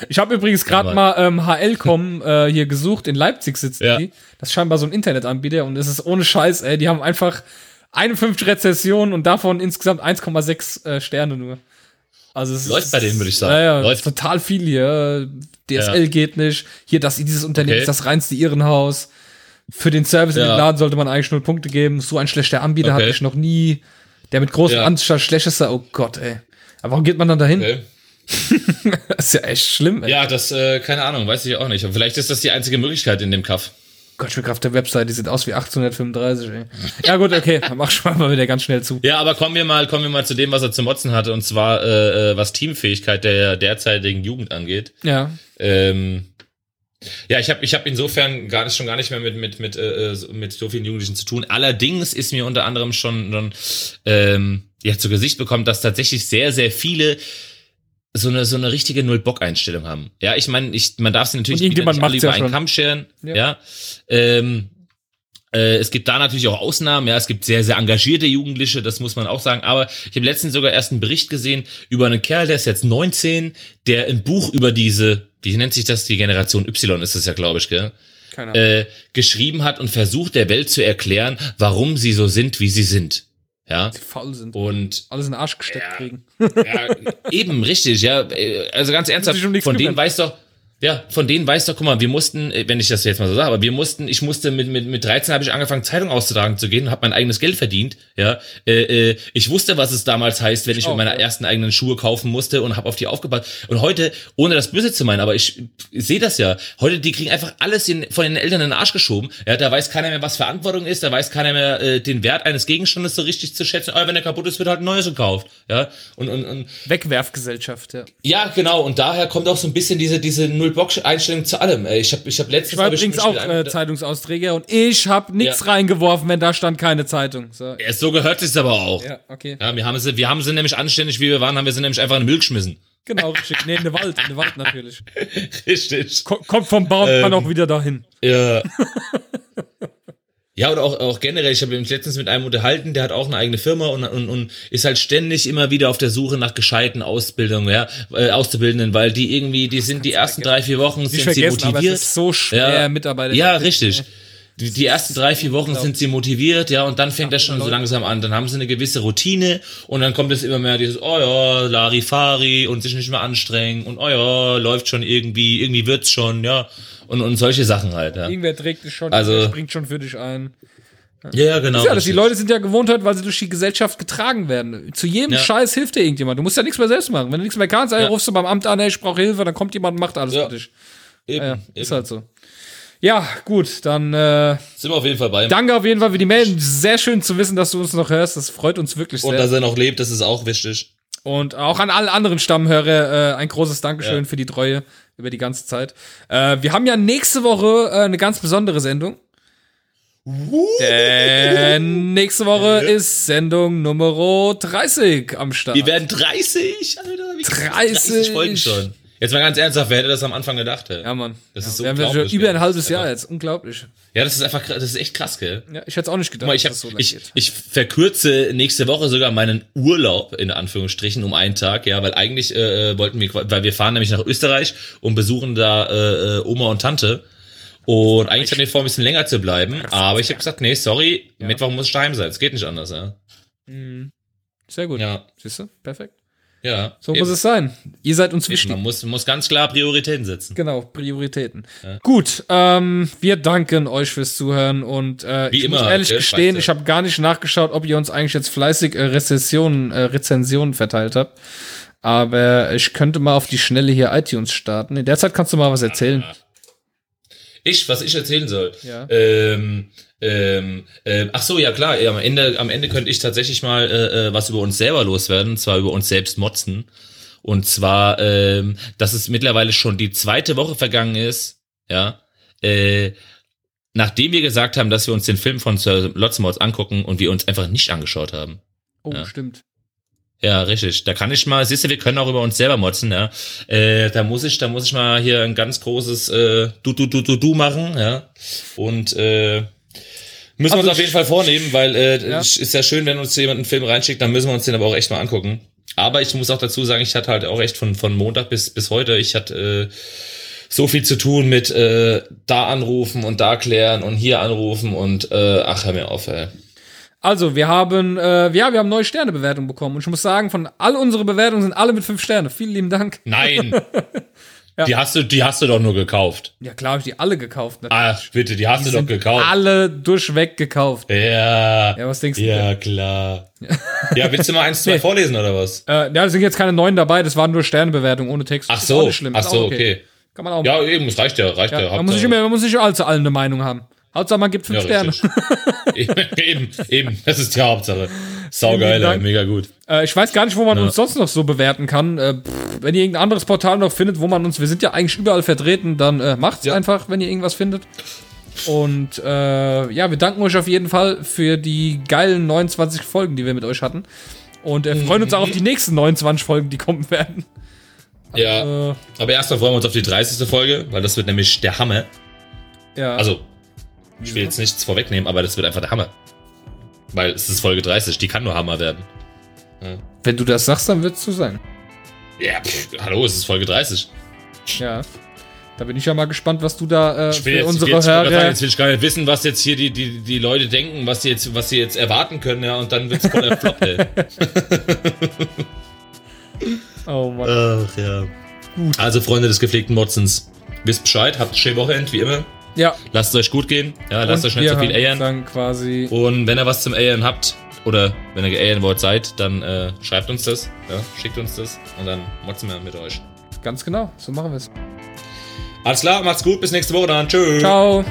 Ich habe übrigens gerade mal ähm, HL.com äh, hier gesucht. In Leipzig sitzen Ja. die. Das ist scheinbar so ein Internetanbieter und es ist ohne Scheiß, ey. Die haben einfach 51 Rezessionen und davon insgesamt 1,6 äh, Sterne nur. Also es Läuft ist, bei denen, würde ich sagen. Ja, ja, Läuft. total viel hier. DSL Ja. geht nicht. Hier, das, dieses Unternehmen Okay. ist das reinste Irrenhaus. Für den Service in Ja. den Laden sollte man eigentlich null Punkte geben. So ein schlechter Anbieter Okay. hatte ich noch nie. Der mit großem Ja. Anzahl schlechtester, oh Gott, ey. Aber warum geht man dann dahin? Okay. Das ist ja echt schlimm, ey. Ja, das, äh, keine Ahnung, weiß ich auch nicht. Und vielleicht ist das die einzige Möglichkeit in dem Kaff. Gott, ich bin auf der Website, die sieht aus wie 1835, ey. Ja, gut, okay, dann mach schon mal wieder ganz schnell zu. Ja, aber kommen wir mal, kommen wir mal zu dem, was er zu motzen hatte, und zwar äh, äh, was Teamfähigkeit der derzeitigen Jugend angeht. Ja. Ähm, ja, ich habe ich hab insofern gar nicht, schon gar nicht mehr mit, mit, mit, äh, so- mit so vielen Jugendlichen zu tun. Allerdings ist mir unter anderem schon, schon ähm, ja, zu Gesicht bekommen, dass tatsächlich sehr, sehr viele so eine, so eine richtige Null-Bock-Einstellung haben. Ja, ich meine, ich, man darf sie natürlich nicht alle macht's ja über einen. Kamm scheren. Ja. Ja. Ähm, äh, es gibt da natürlich auch Ausnahmen, ja, es gibt sehr, sehr engagierte Jugendliche, das muss man auch sagen. Aber ich habe letztens sogar erst einen Bericht gesehen über einen Kerl, der ist jetzt 19, der ein Buch über diese, wie nennt sich das, die Generation Y ist es ja, glaube ich, gell? Keine Ahnung. äh, geschrieben hat und versucht der Welt zu erklären, warum sie so sind, wie sie sind. Ja. Die faul sind. Und Alles in den Arsch gesteckt Ja. kriegen. ja, eben richtig, ja. Äh, Also ganz ernsthaft, von denen weiß doch, ja, von denen weiß doch, guck mal, wir mussten, äh, wenn ich das jetzt mal so sage, aber wir mussten, ich musste mit mit mit 13 habe ich angefangen Zeitung auszutragen zu gehen, habe mein eigenes Geld verdient, ja. Äh, äh, ich wusste, was es damals heißt, wenn ich mir meine ja. ersten eigenen Schuhe kaufen musste und habe auf die aufgepasst. Und heute, ohne das böse zu meinen, aber ich, ich sehe das ja, heute die kriegen einfach alles in, von den Eltern in den Arsch geschoben. Ja, da weiß keiner mehr, was Verantwortung ist, da weiß keiner mehr äh, den Wert eines Gegenstandes so richtig zu schätzen. Aber wenn der kaputt ist, wird halt ein neues gekauft, ja. Und und und Wegwerfgesellschaft, ja. ja, genau. Und daher kommt auch so ein bisschen diese, diese Null-Bock-Einstellung zu allem. Ey, Ich habe ich hab letztens... Ich war übrigens auch äh, Zeitungsausträger und ich habe nichts Ja. reingeworfen, wenn da stand keine Zeitung. So. Ja, so gehört es aber auch. Ja. Ja, okay. wir, haben sie, wir haben sie nämlich anständig, wie wir waren, haben wir sie nämlich einfach in den Müll geschmissen. Genau, richtig. Nee, in den Wald, in den Wald natürlich. Richtig. Ko kommt vom Baum, Ähm. kann auch wieder dahin. Ja. Ja, oder auch, auch generell, ich habe mich letztens mit einem unterhalten, der hat auch eine eigene Firma und, und, und ist halt ständig immer wieder auf der Suche nach gescheiten Ausbildungen, ja, äh, Auszubildenden, weil die irgendwie, die sind die ersten drei, vier Wochen sind sie vergessen, aber motiviert. es ist so schwer, Mitarbeiter. Ja, richtig. Die, die ersten drei, vier Wochen sind sie motiviert, ja, und dann fängt das schon so Leute. langsam an. Dann haben sie eine gewisse Routine und dann kommt es immer mehr dieses, oh ja, Larifari und sich nicht mehr anstrengen und oh ja, läuft schon irgendwie, irgendwie wird's schon, ja. Und, und solche Sachen halt, ja. Irgendwer trägt dich schon, Also- springt schon für dich ein. Ja, ja, genau. Ja, die. Leute sind ja gewohnt halt, weil sie durch die Gesellschaft getragen werden. Zu jedem Ja. Scheiß hilft dir irgendjemand. Du musst ja nichts mehr selbst machen. Wenn du nichts mehr kannst, Ja. rufst du beim Amt an, ey, ich brauche Hilfe, dann kommt jemand und macht alles Ja. für dich. Eben, Ja, eben. ist halt so. Ja, gut, dann äh, Sind wir auf jeden Fall bei ihm. danke auf jeden Fall für die Mail. Sehr schön zu wissen, dass du uns noch hörst. Das freut uns wirklich Und sehr. dass er noch lebt, das ist auch wichtig. Und auch an alle anderen Stammhörer äh, ein großes Dankeschön Ja. für die Treue über die ganze Zeit. Äh, wir haben ja nächste Woche äh, eine ganz besondere Sendung. Denn nächste Woche ist Sendung Nummer 30 am Start. Wir werden 30, Alter. Wie 30. Folgen schon. Jetzt mal ganz ernsthaft, wer hätte das am Anfang gedacht? Ey? ja, Mann. Das ja, ist so wir haben ja schon unglaublich, über ein halbes Das Jahr einfach- jetzt. Unglaublich. Ja, das ist einfach, das ist echt krass, gell? Ja, ich hätte es auch nicht gedacht, mal, ich, hab, dass es so ich, geht. ich verkürze nächste Woche sogar meinen Urlaub in Anführungsstrichen um einen Tag, ja, weil eigentlich äh, wollten wir, weil wir fahren nämlich nach Österreich und besuchen da äh, äh, Oma und Tante. Und eigentlich hatten wir vor, ein bisschen länger zu bleiben, aber ich habe gesagt, nee, sorry, Mittwoch muss ich daheim sein, es geht nicht anders, ja. Sehr gut. Ja, Siehst du? Perfekt. Ja. So Eben. muss es sein. Ihr seid uns Eben, wichtig. Man muss, muss ganz klar Prioritäten setzen. Genau, Prioritäten. Gut, ähm, wir danken euch fürs Zuhören und äh, Wie ich immer, muss ehrlich gestehen, ich habe gar nicht nachgeschaut, ob ihr uns eigentlich jetzt fleißig äh, Rezessionen, äh, Rezensionen verteilt habt. Aber ich könnte mal auf die Schnelle hier iTunes starten. In der Zeit kannst du mal was erzählen. Ich, was ich erzählen soll. Ja. Ähm, ähm, ähm, ach so, ja klar. Ja, am Ende, am Ende könnte ich tatsächlich mal äh, äh, was über uns selber loswerden, und zwar über uns selbst motzen. Und zwar, ähm, dass es mittlerweile schon die zweite Woche vergangen ist, ja, äh, nachdem wir gesagt haben, dass wir uns den Film von Sir Lotsmods angucken und wir uns einfach nicht angeschaut haben. Oh, Ja. stimmt. Ja, richtig. Da kann ich mal, siehst du, wir können auch über uns selber motzen, ja. Äh, da muss ich, da muss ich mal hier ein ganz großes äh, Du, Du, Du, Du, Du machen, ja. Und äh, müssen wir Also uns auf jeden Fall vornehmen, weil äh, Ja. es ist ja schön, wenn uns jemand einen Film reinschickt, dann müssen wir uns den aber auch echt mal angucken. Aber ich muss auch dazu sagen, ich hatte halt auch echt von, von Montag bis, bis heute, ich hatte äh, so viel zu tun mit äh, da anrufen und da klären und hier anrufen und äh, ach, hör mir auf, ey. Also, wir haben, äh, ja, wir haben neue Sternebewertungen bekommen. Und ich muss sagen, von all unsere Bewertungen sind alle mit fünf Sterne. Vielen lieben Dank. Nein! Die hast du, die hast du doch nur gekauft. Ja, klar, habe ich die alle gekauft. natürlich. Ach, bitte, die hast du doch gekauft. Alle durchweg gekauft. Ja. Ja, was denkst du Ja, klar. Ja, willst du mal eins, zwei vorlesen oder was? Äh, ja, da sind jetzt keine neuen dabei, das waren nur Sternebewertungen ohne Text. Ach so, ach so, auch okay. Kann man auch Ja, eben, es reicht ja, reicht ja. Ja, man, muss nicht immer, man muss nicht allzu allen eine Meinung haben. Hauptsache, man gibt fünf ja, Sterne. eben, eben, das ist die Hauptsache. Saugeil, mega gut. Äh, ich weiß gar nicht, wo man uns sonst noch so bewerten kann. Äh, pff, wenn ihr irgendein anderes Portal noch findet, wo man uns, wir sind ja eigentlich überall vertreten, dann äh, macht's Ja. einfach, wenn ihr irgendwas findet. Und äh, ja, wir danken euch auf jeden Fall für die geilen 29 Folgen, die wir mit euch hatten. Und äh, freuen uns auch auf die nächsten 29 Folgen, die kommen werden. Ja, Äh, aber erstmal freuen wir uns auf die 30. Folge, weil das wird nämlich der Hammer. ja. Also, ich will jetzt nichts vorwegnehmen, aber das wird einfach der Hammer. Weil es ist Folge 30, die kann nur Hammer werden. wenn du das sagst, dann wird's so sein. Ja, pff, hallo, es ist Folge 30. Ja. Da bin ich ja mal gespannt, was du da äh, für jetzt, unsere jetzt, Hörer. jetzt will ich gar nicht wissen, was jetzt hier die, die, die Leute denken, was sie jetzt, was sie jetzt erwarten können, ja, und dann wird's voll der Flop, ey. Oh Mann. Ach ja. Also, Freunde des gepflegten Motzens, wisst Bescheid, habt eine schöne Wochenende, wie immer. Ja. Lasst es euch gut gehen, ja, lasst euch nicht wir so viel eiern. Quasi. Und wenn ihr was zum Eiern habt, oder wenn ihr geeiern wollt seid, dann äh, schreibt uns das, ja, schickt uns das und dann motzen wir mit euch. Ganz genau. So machen wir es. Alles klar, macht's gut, bis nächste Woche dann. Tschüss. Ciao.